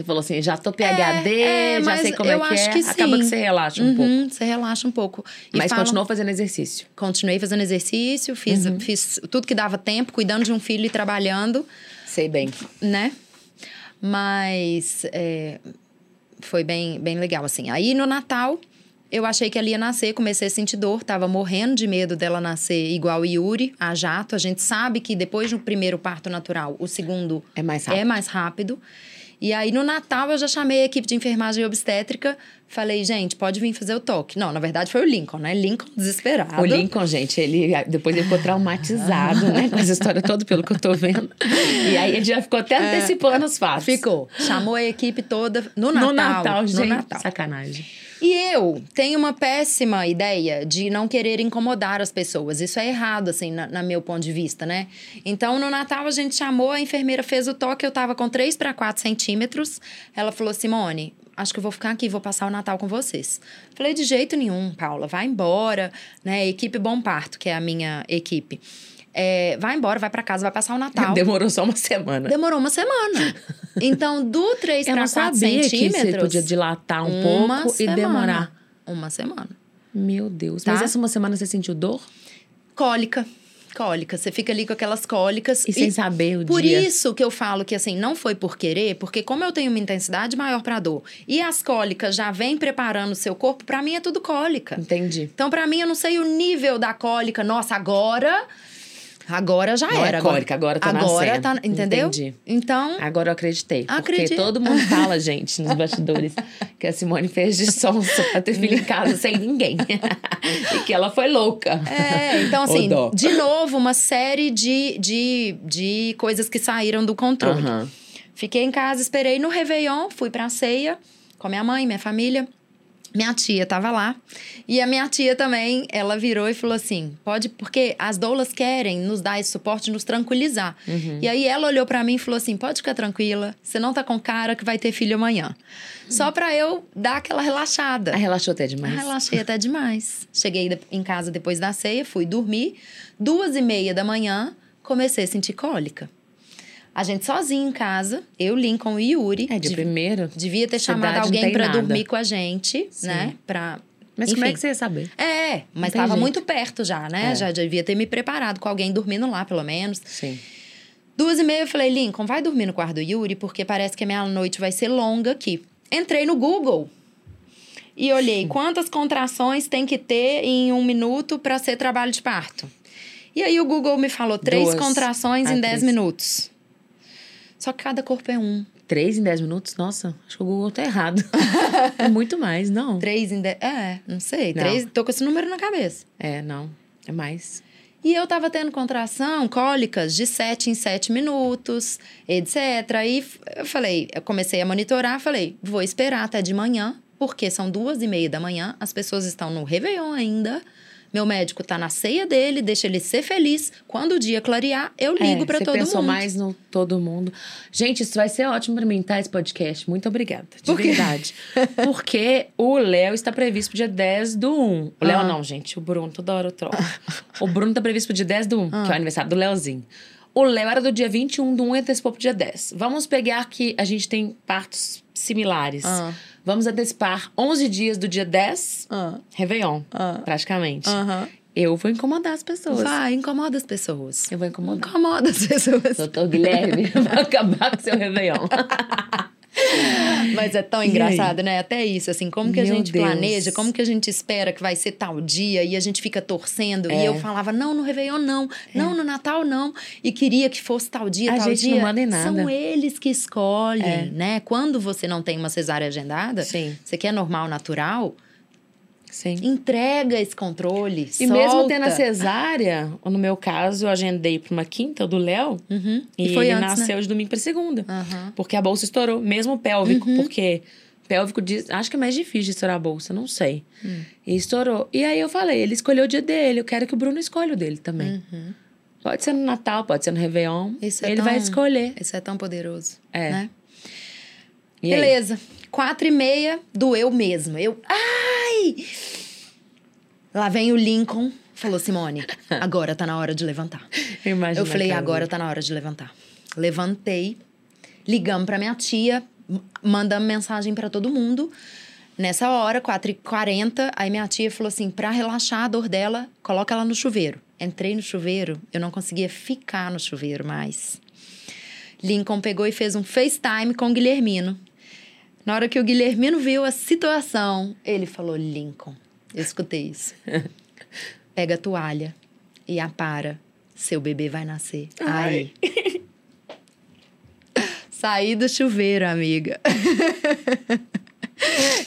Você falou assim, já tô PHD, é, é, já sei como é que é. Que Acaba que você relaxa um uhum, pouco. Você relaxa um pouco. E mas continuou fazendo exercício? Continuei fazendo exercício, fiz, uhum. fiz tudo que dava tempo, cuidando de um filho e trabalhando. Sei bem. Né? Mas é, foi bem, bem legal, assim. Aí no Natal, eu achei que ela ia nascer, comecei a sentir dor, tava morrendo de medo dela nascer igual Yuri, a jato. A gente sabe que depois do primeiro parto natural, o segundo é mais rápido. É mais rápido. E aí, no Natal, eu já chamei a equipe de enfermagem obstétrica. Falei, gente, pode vir fazer o toque. Não, na verdade foi o Lincoln, né? Lincoln desesperado. O Lincoln, gente, ele depois ele ficou traumatizado, né? Com essa história toda, pelo que eu tô vendo. E aí ele já ficou até é. antecipando os fatos. Ficou. Chamou a equipe toda no Natal. No Natal, gente. No Natal. Sacanagem. E eu tenho uma péssima ideia de não querer incomodar as pessoas. Isso é errado, assim, na, na meu ponto de vista, né? Então, no Natal, a gente chamou, a enfermeira fez o toque, eu tava com 3 para 4 centímetros. Ela falou, Simone, acho que eu vou ficar aqui, vou passar o Natal com vocês. Falei, de jeito nenhum, Paula, vai embora, né? Equipe Bom Parto, que é a minha equipe. É, vai embora, vai para casa, vai passar o (laughs) Natal. Demorou só uma semana. Demorou uma semana. (laughs) Então, do 3 para 4 centímetros. Que você podia dilatar um pouco semana. e demorar. Uma semana. Meu Deus. Tá? Mas essa uma semana você sentiu dor? Cólica. Cólica. Você fica ali com aquelas cólicas. E, e sem saber o por dia. Por isso que eu falo que, assim, não foi por querer, porque como eu tenho uma intensidade maior para dor e as cólicas já vêm preparando o seu corpo, para mim é tudo cólica. Entendi. Então, para mim, eu não sei o nível da cólica. Nossa, agora Agora já não era. É cólica, agora tá agora nascendo. tá, entendeu? Entendi. Então. Agora eu acreditei. Acredito. Porque todo mundo (laughs) fala, gente, nos bastidores, que a Simone fez de sonsa pra ter filho em casa sem ninguém. (laughs) e que ela foi louca. É, então assim, de novo, uma série de, de, de coisas que saíram do controle. Uhum. Fiquei em casa, esperei no Réveillon, fui pra ceia com a minha mãe, minha família. Minha tia estava lá. E a minha tia também, ela virou e falou assim: pode, porque as doulas querem nos dar esse suporte, nos tranquilizar. Uhum. E aí ela olhou para mim e falou assim: pode ficar tranquila, você não tá com cara que vai ter filho amanhã. Uhum. Só para eu dar aquela relaxada. Ah, relaxou até demais. Ah, relaxei até demais. Cheguei em casa depois da ceia, fui dormir. Duas e meia da manhã, comecei a sentir cólica. A gente sozinho em casa, eu, Lincoln e Yuri. É, de, primeiro. Devia ter chamado alguém para dormir com a gente, Sim. né? Pra, Mas como é Enfim. que você ia saber? É, mas estava muito perto já, né? É. Já devia ter me preparado com alguém dormindo lá, pelo menos. Sim. Duas e meia eu falei, Lincoln, vai dormir no quarto do Yuri, porque parece que a minha noite vai ser longa aqui. Entrei no Google e olhei quantas contrações tem que ter em um minuto para ser trabalho de parto. E aí o Google me falou três Duas. contrações em dez minutos. Só que cada corpo é um. Três em dez minutos? Nossa, acho que o Google tá errado. (laughs) é muito mais, não. Três em dez... É, não sei. Não. Três... Tô com esse número na cabeça. É, não. É mais. E eu tava tendo contração, cólicas, de 7 em 7 minutos, etc. F- eu falei, eu comecei a monitorar, falei, vou esperar até de manhã, porque são duas e meia da manhã, as pessoas estão no Réveillon ainda. Meu médico tá na ceia dele, deixa ele ser feliz. Quando o dia clarear, eu ligo é, pra você todo pensou mundo. mais no todo mundo. Gente, isso vai ser ótimo pra mim, tá? Esse podcast. Muito obrigada. De Por verdade. (laughs) Porque o Léo está previsto pro dia 10 do 1. O Léo Ah. não, gente. O Bruno, toda hora eu troco. o Bruno tá previsto pro dia 10 do 1, que é o aniversário do Léozinho. O Léo era do dia 21 do 1 e antecipou pro dia 10. Vamos pegar que a gente tem partos similares. Ah. Vamos antecipar 11 dias do dia 10, Ah, Réveillon, Ah. praticamente. aham. Eu vou incomodar as pessoas. Vai, incomoda as pessoas. Eu vou incomodar. Incomoda as pessoas. Doutor Guilherme, (laughs) vai acabar com seu Réveillon. (laughs) (laughs) Mas é tão engraçado, né? Até isso, assim, como que a Meu gente Deus. planeja, como que a gente espera que vai ser tal dia e a gente fica torcendo. É. E eu falava, não, no Réveillon não, não, no Natal não. E queria que fosse tal dia, A tal gente dia. não manda em nada. São eles que escolhem, É. né? Quando você não tem uma cesárea agendada, Sim. você quer normal, natural, Sim. entrega esse controle, E mesmo solta. tendo a cesárea, no meu caso, eu agendei pra uma quinta do Léo. Uhum. E, E, foi ele antes, nasceu né? de domingo pra segunda. Aham. Porque a bolsa estourou, mesmo o pélvico, Uhum. porque pélvico diz, acho que é mais difícil de estourar a bolsa, não sei. Hum. E estourou. E aí eu falei, ele escolheu o dia dele, eu quero que o Bruno escolha o dele também. Pode ser no Natal, pode ser no Réveillon. Uhum. Isso é ele vai tão- escolher. Isso é tão poderoso, É. né? E aí? Quatro e meia, doeu mesmo. Eu, ai! Lá vem o Lincoln, falou, Simone, (laughs) agora tá na hora de levantar. Eu, imagino Eu falei, agora tá na hora de levantar. Levantei, ligamos pra minha tia, mandamos mensagem pra todo mundo. Nessa hora, 4h40, aí minha tia falou assim: pra relaxar a dor dela, coloca ela no chuveiro. Entrei no chuveiro, eu não conseguia ficar no chuveiro mais. Lincoln pegou e fez um FaceTime com o Guilhermino. Na hora que o Guilhermino viu a situação, ele falou: Lincoln, eu escutei isso. (laughs) Pega a toalha e apara. Seu bebê vai nascer. Ai. (laughs) Saí do chuveiro, amiga. (laughs)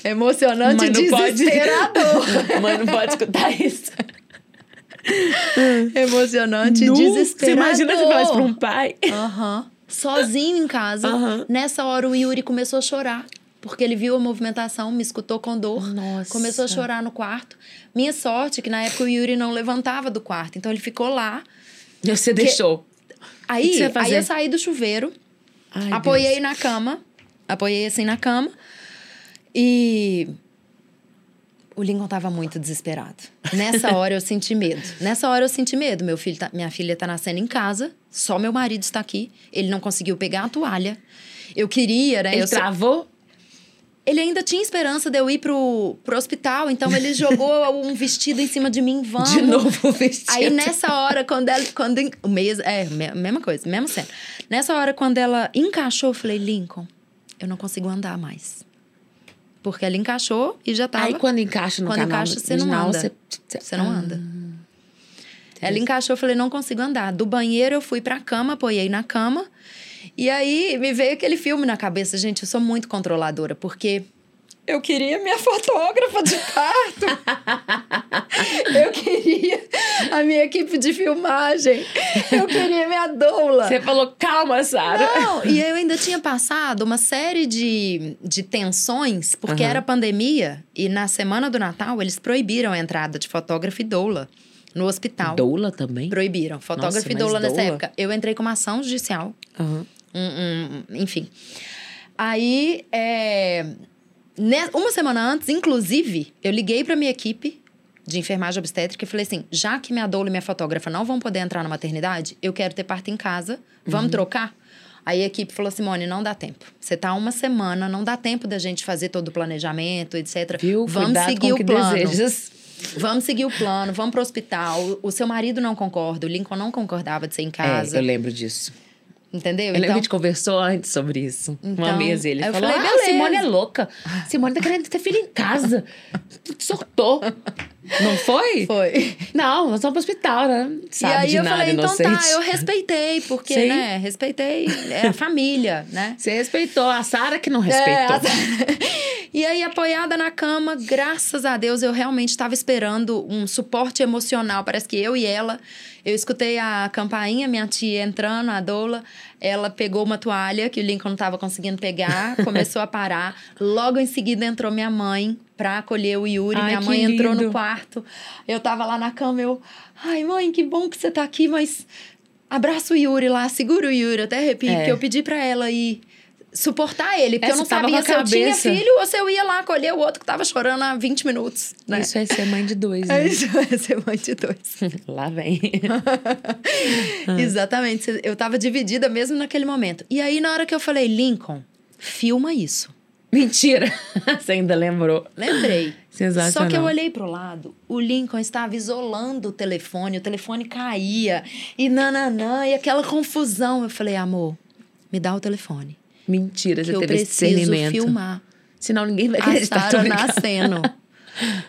Emocionante e Mas não pode. desesperador. Mãe não pode escutar isso. Emocionante e desesperador. Você imagina falar isso pra um pai? Aham. Sozinho em casa. Aham. Nessa hora o Yuri começou a chorar. Porque ele viu a movimentação, me escutou com dor. Nossa. Começou a chorar no quarto. Minha sorte é que na época o Yuri não levantava do quarto. Então ele ficou lá. E você deixou. Aí, você aí eu saí do chuveiro, Ai, apoiei Deus. na cama. Apoiei assim na cama. E. O Lincoln tava muito desesperado. Nessa (laughs) hora eu senti medo. Nessa hora eu senti medo. Meu filho tá- minha filha tá nascendo em casa, só meu marido está aqui. Ele não conseguiu pegar a toalha. Eu queria, né? Ele eu travou? Ele ainda tinha esperança de eu ir pro, pro hospital, então ele (laughs) jogou um vestido em cima de mim, vamos. De novo o vestido. Aí nessa hora, quando ela. Quando, o mês, é, me- mesma coisa, mesma cena. Nessa hora, quando ela encaixou, eu falei, Lincoln, eu não consigo andar mais. Porque ela encaixou e já tava. Aí quando encaixa no Quando canal encaixa, você não anda. Você, Você não Ah, anda. Ela encaixou, eu falei, não consigo andar. Do banheiro eu fui pra cama, apoiei na cama. E aí me veio aquele filme na cabeça, gente, eu sou muito controladora, porque eu queria minha (laughs) fotógrafa de parto. (laughs) eu queria a minha equipe de filmagem. Eu queria minha doula. Você falou, calma, Sara. Não, e eu ainda tinha passado uma série de, de tensões, porque Aham. era pandemia, e na semana do Natal eles proibiram a entrada de fotógrafo e doula no hospital. Doula também? Proibiram. Fotógrafo Nossa, e mas doula nessa doula? época. Eu entrei com uma ação judicial. Aham. Um- um- enfim. Aí, é, né, uma semana antes, inclusive, eu liguei pra minha equipe de enfermagem obstétrica e falei assim: já que minha doula e minha fotógrafa não vão poder entrar na maternidade, eu quero ter parto em casa, vamos trocar? Aí a equipe falou: Simone, não dá tempo. Você tá uma semana, não dá tempo da gente fazer todo o planejamento, etc. Viu? Vamos Cuidado seguir o que plano. desejas. Vamos seguir o plano, vamos pro hospital. O seu marido não concorda, o Lincoln não concordava de ser em casa. É, eu lembro disso. Entendeu? Então, a gente conversou antes sobre isso. uma Então, mesa ele falou: falei, ah, beleza." Simone é louca. Simone tá querendo ter filho em casa. (laughs) Sortou. Não foi? foi. Não, nós vamos pro hospital, né? Sabe e aí eu nada, falei, então inocente. tá, eu respeitei, porque, Sim. né, respeitei é a família, né? Você respeitou. A Sara que não respeitou. É, e aí, apoiada na cama, graças a Deus, eu realmente estava esperando um suporte emocional. Parece que eu e ela, eu escutei a campainha, minha tia entrando, a doula, ela pegou uma toalha que o Lincoln não estava conseguindo pegar, (laughs) começou a parar. Logo em seguida entrou minha mãe para acolher o Yuri. Ai, minha mãe entrou lindo. no quarto. Eu tava lá na cama, eu, ai, mãe, que bom que você tá aqui, mas abraça o Yuri lá, segura o Yuri, até arrepio, É. porque eu pedi para ela ir suportar ele, porque É, eu não sabia se eu tinha filho ou se eu ia lá acolher o outro que tava chorando há 20 minutos. Né? Isso é ser mãe de dois, É né? isso, (laughs) é ser mãe de dois. (laughs) Lá vem. (laughs) Exatamente. Eu tava dividida mesmo naquele momento. E aí, na hora que eu falei, Lincoln, filma isso. Mentira. Você ainda lembrou. Lembrei. Só que eu olhei pro lado, o Lincoln estava isolando o telefone, o telefone caía, e nananã, e aquela confusão. Eu falei, amor, me dá o telefone. Mentira, Que você eu teve esse discernimento. filmar. Senão ninguém vai a acreditar. tô Sara brincando. nascendo. (laughs)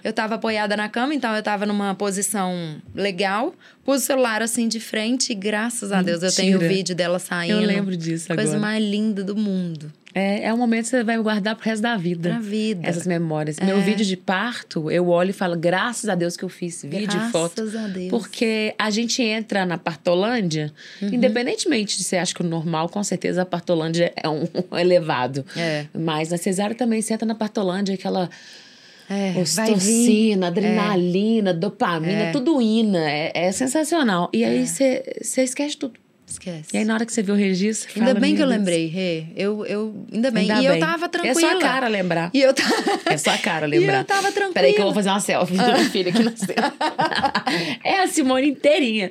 Eu tava apoiada na cama, então eu tava numa posição legal. Pus o celular assim de frente e graças a Deus eu tenho o Mentira. vídeo dela saindo. Eu lembro disso Coisa agora. mais linda do mundo. É, é um momento que você vai guardar pro resto da vida. Pra vida. Essas memórias. Meu vídeo de parto, eu olho e falo, graças a Deus que eu fiz vídeo Graças e foto. a Deus. Porque a gente entra na partolândia, Uhum. independentemente de você acha que o normal, com certeza a partolândia é um (laughs) elevado. É. Mas na cesárea também você entra na partolândia, aquela É, vir. ocitocina, adrenalina, dopamina, É. tudo ina. É, é sensacional. E aí você você esquece tudo. Esquece. E aí na hora que você vê o registro, você Ainda fala, bem que eu "Meu Deus". lembrei, Rê. Eu, eu, ainda bem. Ainda e eu bem. tava É tranquila. sua cara lembrar. E eu (laughs) (laughs) tava... É sua cara E lembrar. eu tava tranquila. Peraí que eu vou fazer uma selfie da minha filha aqui na (laughs) é a Simone inteirinha.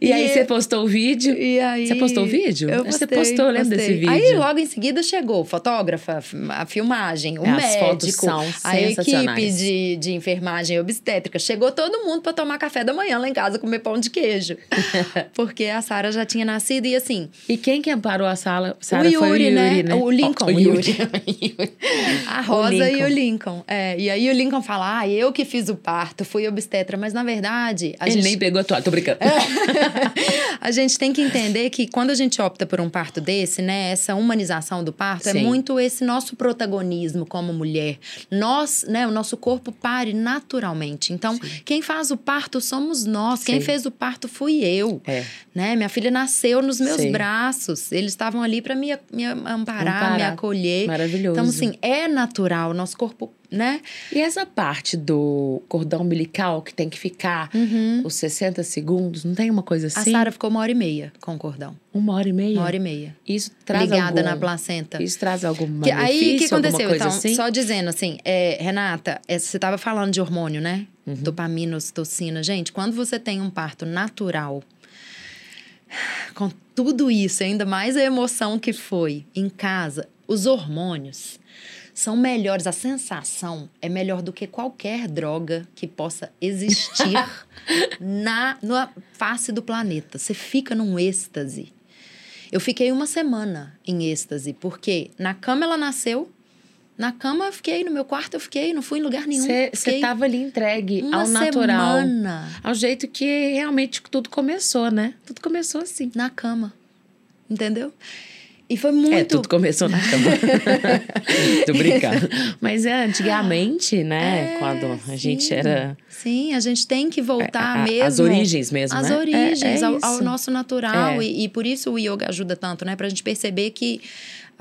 E, E aí é- você postou o vídeo. E aí, Você postou o vídeo? Eu Você postei, postou, eu lembro desse vídeo. Aí logo em seguida chegou o fotógrafa, a filmagem, o As médico, fotos são a equipe de, de enfermagem obstétrica. Chegou todo mundo para tomar café da manhã lá em casa comer pão de queijo. Porque a Sara já tinha nascido e assim, E quem que amparou a sala? o Sara, Yuri, o Yuri, né? né? O Lincoln, O, (laughs) o Yuri. a Rosa e Lincoln. o Lincoln. É, e aí o Lincoln fala: "Ah, eu que fiz o parto, fui obstetra", mas na verdade, a Ele gente nem pegou a toalha, tô brincando. (laughs) a gente tem que entender que quando a gente opta por um parto desse, né, essa humanização do parto é Sim. muito esse nosso protagonismo como mulher. Nós, né, o nosso corpo pare naturalmente. Então, quem faz o parto somos nós. Quem Sim. fez o parto fui eu. É. Né? Minha filha nasceu nos meus Sei. braços. Eles estavam ali para me, me amparar, Amparar. me acolher. Maravilhoso. Então, assim, é natural. Nosso corpo, né? E essa parte do cordão umbilical que tem que ficar os 60 segundos, não tem uma coisa Uhum. A assim? Sara ficou uma hora e meia com o cordão. Uma hora e meia? Uma hora e meia. Isso traz ligada algum... na placenta. Isso traz algum Que- aí o que aconteceu? Então, assim? só dizendo assim, é, Renata, é, você estava falando de hormônio, né? Uhum. Dopamina, ocitocina. Gente, quando você tem um parto natural, com tudo isso, ainda mais a emoção que foi em casa, os hormônios são melhores, a sensação é melhor do que qualquer droga que possa existir (laughs) na, na face do planeta. Você fica num êxtase. Eu fiquei uma semana em êxtase, porque na cama ela nasceu, na cama eu fiquei, no meu quarto eu fiquei, não fui em lugar nenhum. Você estava ali entregue ao natural. semana Ao jeito que realmente tudo começou, né? Tudo começou assim. na cama, entendeu? E foi muito... É, tudo começou na cama. (laughs) Tô brincando. Mas é, antigamente, né? É, quando a gente era. Sim, a gente tem que voltar A- a- mesmo. as origens mesmo, As né? origens, É- é ao, ao nosso natural. É. E, e por isso o yoga ajuda tanto, né? Pra gente perceber que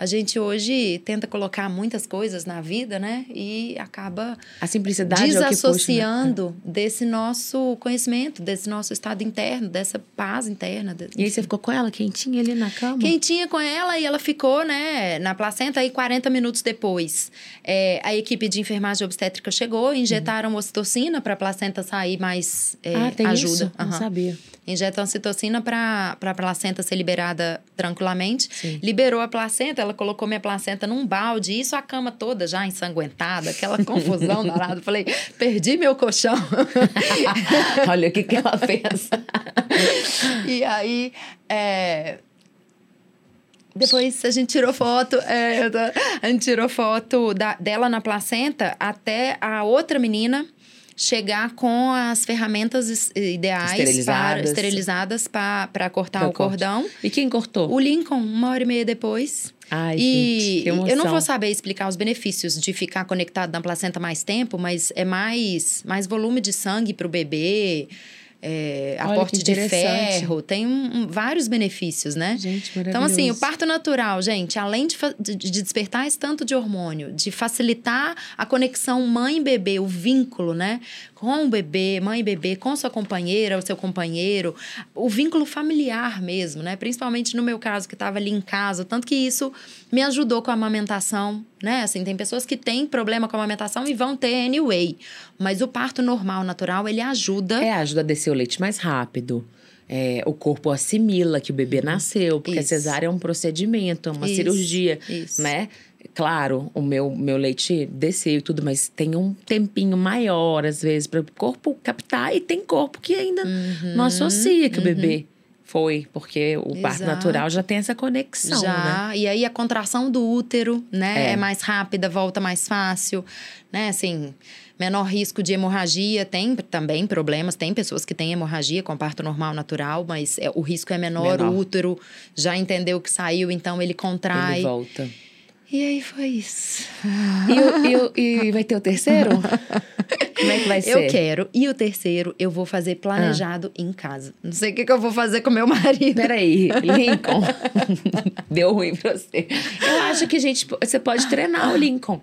a gente hoje tenta colocar muitas coisas na vida, né? E acaba A simplicidade é desassociando puxa, né? desse nosso conhecimento, desse nosso estado interno, dessa paz interna. E aí você ficou com ela quentinha ali na cama? Quentinha com ela e ela ficou, né, na placenta aí 40 minutos depois. É, a equipe de enfermagem obstétrica chegou, injetaram ocitocina para a placenta sair mais é, ah, tem ajuda. isso? Não Aham. sabia. Injetam ocitocina para a placenta ser liberada tranquilamente. Sim. Liberou a placenta, ela colocou minha placenta num balde, isso a cama toda já ensanguentada, aquela confusão danada. Falei, perdi meu colchão. (laughs) Olha o que, que ela fez. e aí, é, depois a gente tirou foto, é, a gente tirou foto da- dela na placenta até a outra menina chegar com as ferramentas es- ideais para Esterilizadas. esterilizadas para cortar Pra o corte. cordão. E quem cortou? O Lincoln, uma hora e meia depois. Ai, e gente, que eu não vou saber explicar os benefícios de ficar conectado na placenta mais tempo, mas é mais, mais volume de sangue para o bebê, é, aporte de ferro, tem um- um- vários benefícios, né? Gente, Então, assim, o parto natural, gente, além de, de- de despertar esse tanto de hormônio, de facilitar a conexão mãe-bebê, o vínculo, né? Com o bebê, mãe e bebê, com sua companheira, o seu companheiro, o vínculo familiar mesmo, né? Principalmente no meu caso, que estava ali em casa. Tanto que isso me ajudou com a amamentação, né? Assim, tem pessoas que têm problema com a amamentação e vão ter anyway. Mas o parto normal, natural, ele ajuda. É, ajuda a descer o leite mais rápido. É, o corpo assimila que o bebê nasceu, porque Isso. a cesárea é um procedimento, é uma Isso, cirurgia, isso. né? Claro, o meu, meu leite desceu e tudo, mas tem um tempinho maior, às vezes, para o corpo captar. E tem corpo que ainda Uhum, não associa que o bebê foi, porque o parto Exato. natural já tem essa conexão, né? Já, e aí a contração do útero, né, É. é. mais rápida, volta mais fácil, né, assim, menor risco de hemorragia, tem também problemas, tem pessoas que têm hemorragia com parto normal natural, mas é, o risco é menor, Menor. o útero já entendeu que saiu, então ele contrai. Ele volta. E aí foi isso. E, e e vai ter o terceiro? Como é que vai ser? Eu quero. E o terceiro, eu vou fazer planejado em casa. Não sei o que, que eu vou fazer com meu marido. Peraí, Lincoln. (laughs) Deu ruim pra você. Eu acho que a gente, você pode treinar o Lincoln.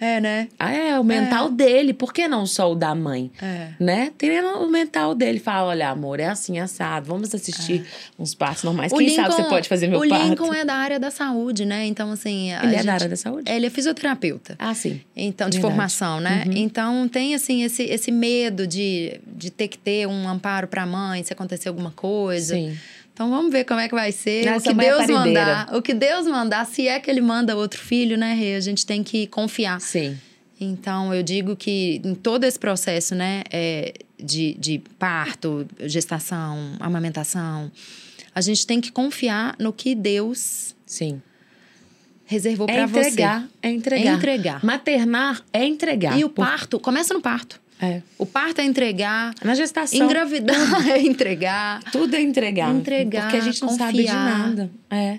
É, né? Ah, é, o mental dele. Por que não só o da mãe? É. Né? Treina o mental dele. Fala, olha, amor, é assim, assado. Vamos assistir uns partos normais. É. O Quem sabe Lincoln- você pode fazer meu o parto. Lincoln é da área da saúde, né? Então, assim. Ele é gente- da área da saúde? Ele é fisioterapeuta. Ah, sim. Então, de Verdade. Uhum. formação, né? Então, tem, assim, esse, esse medo de, de ter que ter um amparo para a mãe se acontecer alguma coisa. Sim. Então, vamos ver como é que vai ser. Não, o que é Deus parideira. mandar. O que Deus mandar, se é que ele manda outro filho, né, Rê? A gente tem que confiar. Sim. Então, eu digo que em todo esse processo, né, é, de, de parto, gestação, amamentação, a gente tem que confiar no que Deus Sim. reservou É para você. entregar, é entregar. É entregar. Maternar é entregar. E o parto, começa no parto. É. O parto é entregar, Na gestação. engravidar (laughs) é entregar. Tudo é entregar. Entregar, Porque a gente não sabe de confiar. nada. É.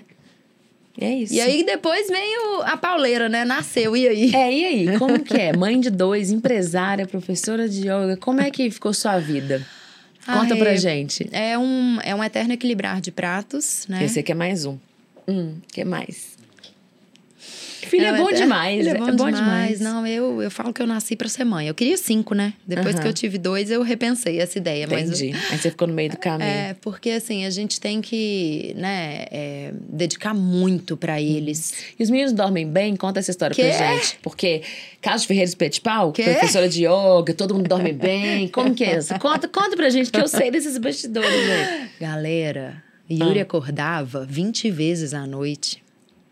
É isso. E aí depois vem o- a pauleira, né? Nasceu, e aí? É, e aí? Como que é? Mãe de dois, empresária, professora de yoga. Como é que ficou sua vida? Conta Ah, pra é- gente. É um, é um eterno equilibrar de pratos, né? Esse aqui é mais um. Hum, que mais? Filho é, um bom eterno- demais. Filho É bom, demais. Não, eu, eu falo que eu nasci pra ser mãe. Eu queria cinco, né? Depois Aham. que eu tive dois, eu repensei essa ideia. Entendi. Aí você ficou no meio do Mas, caminho. é, porque assim, a gente tem que, né, é, dedicar muito pra eles. E os meninos dormem bem? Conta essa história Quê? pra gente. Porque Carlos Ferreira Espete Pau, Quê? professora de yoga, todo mundo dorme bem. Como que é isso? Conta, conta pra gente, que eu sei desses bastidores. Galera, Yuri Ah. acordava 20 vezes à noite.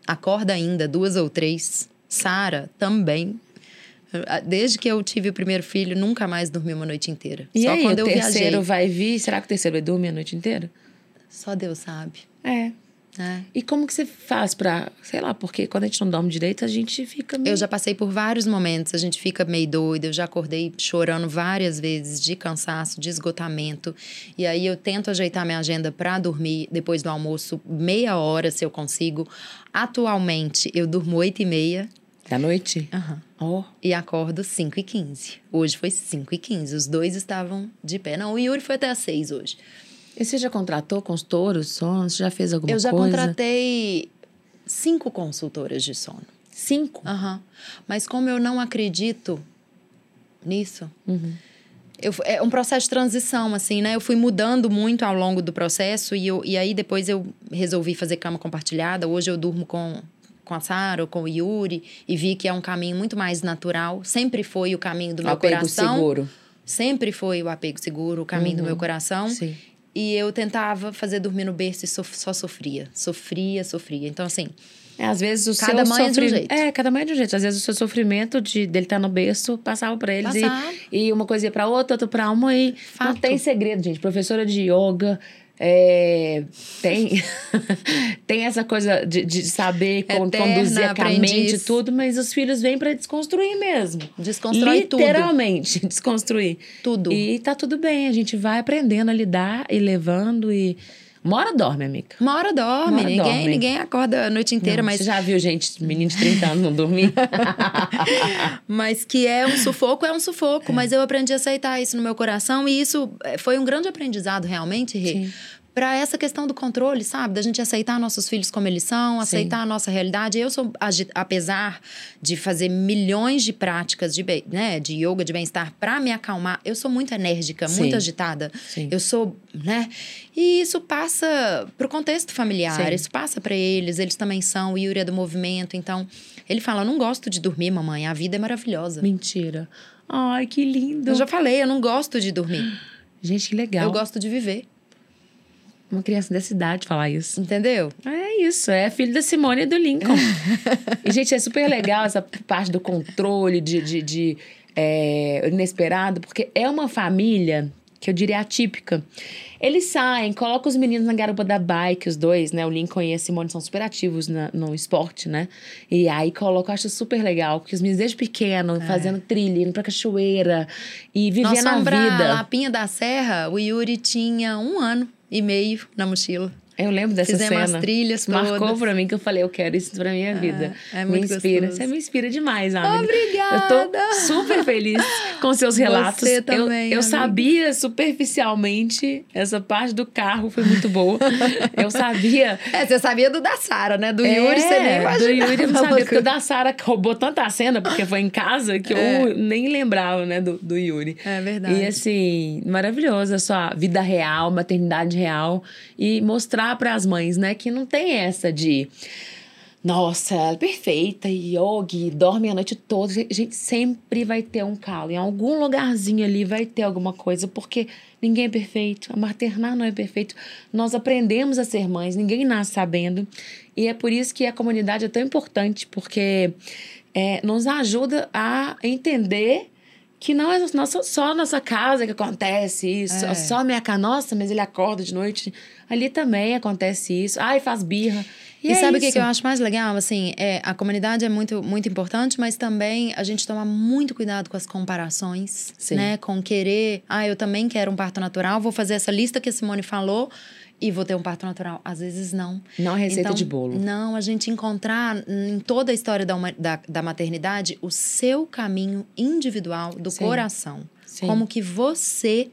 Acorda ainda duas ou três. Sara também. Desde que eu tive o primeiro filho, nunca mais dormi uma noite inteira. E Só aí, quando o eu terceiro viajei. vai vir? Será que o terceiro vai dormir a noite inteira? Só Deus sabe. É. né? E como que você faz pra, sei lá, porque quando a gente não dorme direito, a gente fica meio... Eu já passei por vários momentos, a gente fica meio doido. Eu já acordei chorando várias vezes de cansaço, de esgotamento. E aí eu tento ajeitar minha agenda para dormir depois do almoço, meia hora se eu consigo. Atualmente eu durmo oito e meia Da noite? Aham. Ó. e acordo 5 e 15. Hoje foi 5 e 15. Os dois estavam de pé. Não, o Yuri foi até às 6 hoje. E você já contratou consultores, sons? Já fez alguma eu já coisa? contratei cinco consultoras de sono. Cinco? Aham. Mas como eu não acredito nisso, Uhum. eu, é um processo de transição, assim, né? Eu fui mudando muito ao longo do processo e, eu, e aí depois eu resolvi fazer cama compartilhada. Hoje eu durmo com, com a Sara, ou com o Yuri e vi que é um caminho muito mais natural. Sempre foi o caminho do meu Apego coração. seguro. Sempre foi o apego seguro, o caminho do meu coração. Sim. E eu tentava fazer dormir no berço e sof- só sofria. Sofria, sofria. Então, assim, É, às vezes o Cada seu mãe é de um jeito. É, cada mãe é de um jeito. Às vezes o seu sofrimento de dele estar no berço passava pra eles e, e uma coisa ia pra outra, outra pra uma e não Fato. tem segredo, gente. Professora de yoga é, tem (laughs) tem essa coisa de, de saber Eterna conduzir a mente e tudo, mas os filhos vêm pra desconstruir mesmo. desconstrói tudo. Literalmente, (laughs) desconstruir. Tudo. E tá tudo bem, a gente vai aprendendo a lidar e levando e uma hora dorme, amiga. Uma hora dorme, Uma hora ninguém, dorme. ninguém acorda a noite inteira, Não, mas Você já viu gente, menino de 30 anos não dormir? (laughs) Mas que é um sufoco, é um sufoco. Mas eu aprendi a aceitar isso no meu coração e isso eh, foi um grande aprendizado realmente, Rê. Sim. Pra essa questão do controle, sabe? Da gente aceitar nossos filhos como eles são, aceitar a nossa realidade. Eu sou, apesar de fazer milhões de práticas de, né, de yoga, de bem-estar, pra me acalmar, eu sou muito enérgica, Sim. muito agitada. Sim. Eu sou, né? E isso passa pro contexto familiar, Sim. isso passa pra eles, eles também são. O Yuri é do movimento, então ele fala: não gosto de dormir, mamãe, a vida é maravilhosa. Mentira. Ai, que lindo. Eu já falei, eu não gosto de dormir. (gasps) Gente, que legal. Eu gosto de viver. Uma criança dessa idade falar isso. Entendeu? É isso, é filho da Simone e do Lincoln. (laughs) e, gente, é super legal essa parte do controle, de, de, de, é, inesperado, porque é uma família que eu diria atípica. Eles saem, colocam os meninos na garupa da bike, os dois, né? O Lincoln e a Simone são super ativos na- no esporte, né? E aí colocam, eu acho super legal, porque os meninos desde pequeno, fazendo trilha, indo pra cachoeira e vivendo Nós a vida. Lapinha da Serra, o Yuri tinha um ano e meio na mochila. Eu lembro dessa Fizemos cena. as trilhas Marcou todas. pra mim que eu falei, eu quero isso pra minha vida. é me muito inspira. gostoso. Você me inspira demais, amiga. Obrigada! Eu tô super feliz com seus relatos. Você Eu- também, eu amiga. sabia superficialmente, essa parte do carro foi muito boa. (laughs) eu sabia. É, você sabia do da Sara, né? Do Yuri, você nem É, imaginava. Do Yuri eu não sabia, porque o da Sara roubou tanta cena, porque foi em casa, que É. eu nem lembrava, né, do, do Yuri. É verdade. E assim, maravilhoso a sua vida real, maternidade real. E mostrar para as mães, né, que não tem essa de. Nossa, ela é perfeita, yogi, dorme a noite toda. Gente, sempre vai ter um calo. Em algum lugarzinho ali vai ter alguma coisa, porque ninguém é perfeito. A maternar não é perfeito. Nós aprendemos a ser mães, ninguém nasce sabendo. E é por isso que a comunidade é tão importante, porque é, nos ajuda a entender que não é nossa, só a nossa casa que acontece isso, É. só a minha casa. Nossa, mas ele acorda de noite. Ali também acontece isso. Ai, faz birra. E, E, é sabe o que, que eu acho mais legal? Assim, é, a comunidade é muito, muito importante, mas também a gente tomar muito cuidado com as comparações, Sim. né? Com querer, ah, eu também quero um parto natural, vou fazer essa lista que a Simone falou e vou ter um parto natural. Às vezes não. Não é receita Então, de bolo. Não, a gente encontrar em toda a história da, uma- da, da maternidade o seu caminho individual do Sim. coração. Sim. Como que você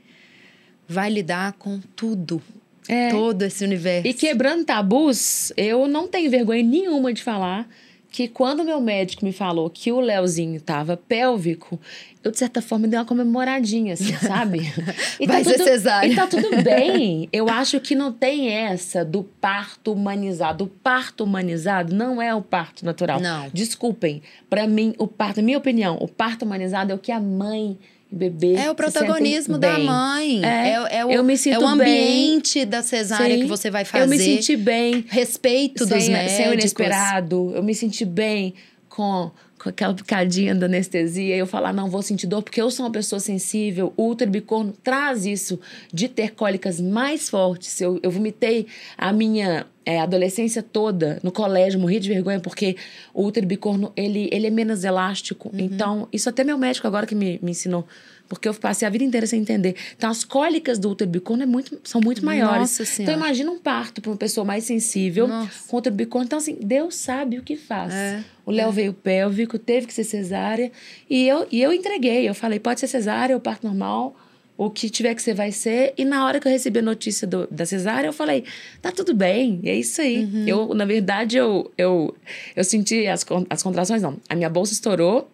vai lidar com tudo. É. Todo esse universo. E quebrando tabus, eu não tenho vergonha nenhuma de falar que quando meu médico me falou que o Leozinho tava pélvico, eu, de certa forma, dei uma comemoradinha, assim, (laughs) sabe? E Vai ser tudo, cesárea. E tá tudo bem. Eu acho que não tem essa do parto humanizado. O parto humanizado não é o parto natural. Não. Desculpem. Pra mim, o parto, na minha opinião, o parto humanizado é o que a mãe bebê É o se protagonismo sentem da bem. mãe. É, É, é o, eu me é sinto o bem. ambiente da cesárea Sim. que você vai fazer. Eu me senti bem Respeito dos sem, médicos. sem o inesperado. Eu me senti bem com, com aquela picadinha da anestesia. Eu falar, não vou sentir dor, porque eu sou uma pessoa sensível. O útero bicorno traz isso de ter cólicas mais fortes. Eu, eu vomitei a minha é, adolescência toda no colégio, morri de vergonha, porque o útero bicorno, ele, ele é menos elástico. Uhum. Então, isso até meu médico agora que me, me ensinou. Porque eu passei a vida inteira sem entender. Então, as cólicas do útero bicorno é muito, são muito maiores. Nossa então, imagina um parto para uma pessoa mais sensível Nossa. com útero bicorno. Então, assim, Deus sabe o que faz. É, o Léo veio pélvico, teve que ser cesárea. E eu, e eu entreguei. Eu falei, pode ser cesárea ou parto normal. O que tiver que ser vai ser. E na hora que eu recebi a notícia do, da cesárea, eu falei, tá tudo bem, é isso aí. Uhum. Eu, na verdade, eu, eu, eu senti as, as contrações, não. A minha bolsa estourou.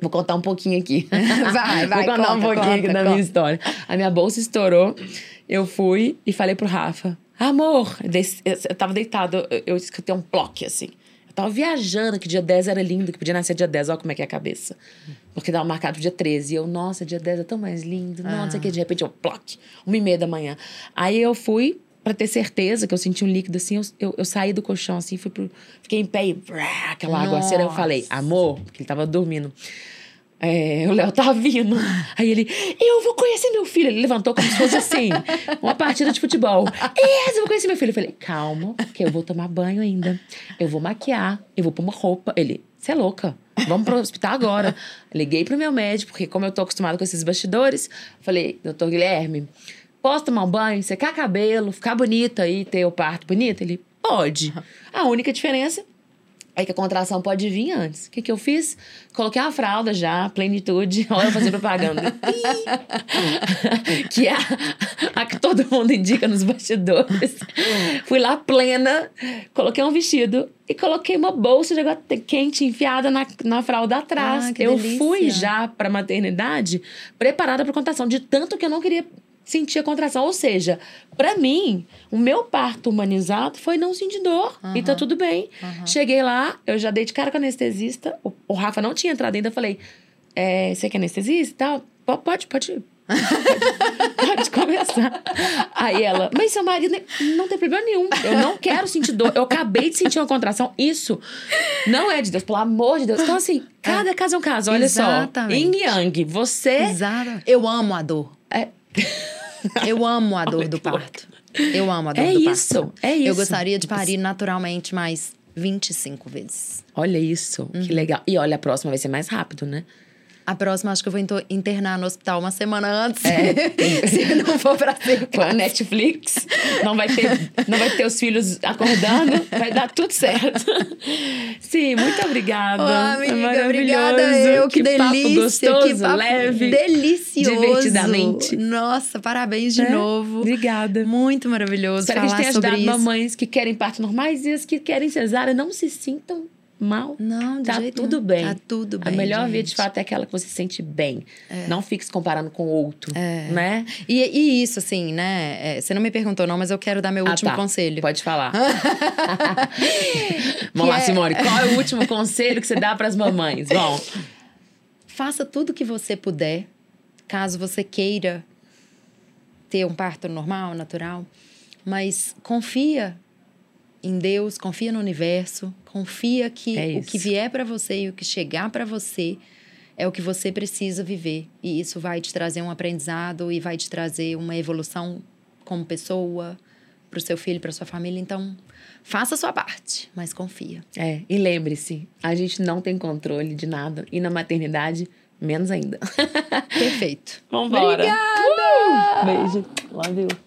Vou contar um pouquinho aqui. Vai, (laughs) vai, Vou contar um conta, pouquinho aqui conta, da minha história. A minha bolsa estourou. Eu fui e falei pro Rafa, amor, eu tava deitado, eu, eu escutei um ploque, assim. Tava viajando que dia 10 era lindo, que podia nascer dia 10, olha como é que é a cabeça. Porque tava marcado pro dia 13. E eu, nossa, dia 10 é tão mais lindo. Nossa, que de repente eu, ploque, uma e meia da manhã. Aí eu fui pra ter certeza que eu senti um líquido assim, eu, eu, eu saí do colchão assim, fui pro, fiquei em pé e brá, aquela água assim, eu falei, amor, porque ele tava dormindo. É, o Léo tá vindo. Aí ele, eu vou conhecer meu filho. Ele levantou como se fosse assim, uma partida de futebol. Isso, eu vou conhecer meu filho. Eu falei, calma, que eu vou tomar banho ainda. Eu vou maquiar, eu vou pôr uma roupa. Ele, você é louca. Vamos pro hospital agora. Liguei pro meu médico, porque como eu tô acostumada com esses bastidores, falei, doutor Guilherme, posso tomar um banho, secar cabelo, ficar bonita aí, ter o parto bonito? Ele, pode. A única diferença é que a contração pode vir antes. O que, que eu fiz? Coloquei uma fralda já, plenitude. (laughs) Olha eu fazer propaganda. (laughs) que é a, a que todo mundo indica nos bastidores. Fui lá plena, coloquei um vestido e coloquei uma bolsa de água quente enfiada na, na fralda atrás. Ah, eu delícia. fui já pra maternidade preparada pra contração, de tanto que eu não queria sentir a contração. Ou seja, pra mim, o meu parto humanizado foi não sentir dor. E tá tudo bem. Cheguei lá, eu já dei de cara com a anestesista. O, o Rafa não tinha entrado ainda. Eu falei, é, você que é anestesista e tal? Po- Pode, pode, pode, (laughs) pode começar. Aí ela, mas seu marido não tem problema nenhum. Eu não quero sentir dor. Eu acabei de sentir uma contração. Isso não é de Deus, pelo amor de Deus. Então, assim, cada caso é um caso. Olha Exatamente. só. Yin Yang, você. Exato. Eu amo a dor. É, Eu amo a (laughs) dor do parto. Eu amo a dor É do isso, parto. é isso. Eu gostaria de parir naturalmente mais 25 vezes. olha isso, que legal. E olha, a próxima vai ser mais rápido, né? A próxima, acho que eu vou internar no hospital uma semana antes. É. (laughs) Se não for pra ser. Com a Netflix, não vai ter, não vai ter os filhos acordando, vai dar tudo certo. Sim, muito obrigada. Ô, É amiga, maravilhoso. obrigada eu. Que, delícia. papo gostoso, que papo leve. delicioso. divertidamente. Nossa, parabéns de É, novo. Obrigada. Muito maravilhoso Espero que a falar gente tenha ajudado isso. mamães que querem partos normais e as que querem cesárea. Não se sintam mal. Não, de tá tudo nenhum. bem. Tá tudo bem, A melhor via, gente. de fato, é aquela que você se sente bem. Não fique se comparando com o outro, né? E, e isso, assim, né? é, você não me perguntou, não, mas eu quero dar meu Ah, último tá. conselho. Pode falar. (laughs) Vamos lá, é- Simone. Qual é o último conselho que você dá para as mamães? Bom, Faça tudo que você puder, caso você queira ter um parto normal, natural, mas confia em Deus, confia no universo, confia que É o que vier para você e o que chegar para você é o que você precisa viver e isso vai te trazer um aprendizado e vai te trazer uma evolução como pessoa para o seu filho, para sua família. Então, faça a sua parte, mas confia. é, e lembre-se, a gente não tem controle de nada. E na maternidade, menos ainda. (laughs) Perfeito. Vambora. Obrigada! Beijo. Love you.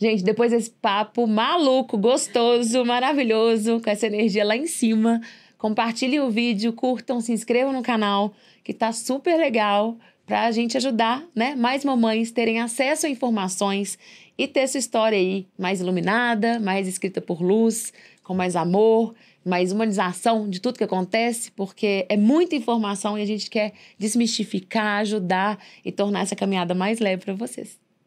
Gente, depois desse papo maluco, gostoso, maravilhoso, com essa energia lá em cima, compartilhem o vídeo, curtam, se inscrevam no canal, que tá super legal pra gente ajudar, né, mais mamães terem acesso a informações e ter essa história aí mais iluminada, mais escrita por luz, com mais amor, mais humanização de tudo que acontece, porque é muita informação e a gente quer desmistificar, ajudar e tornar essa caminhada mais leve para vocês.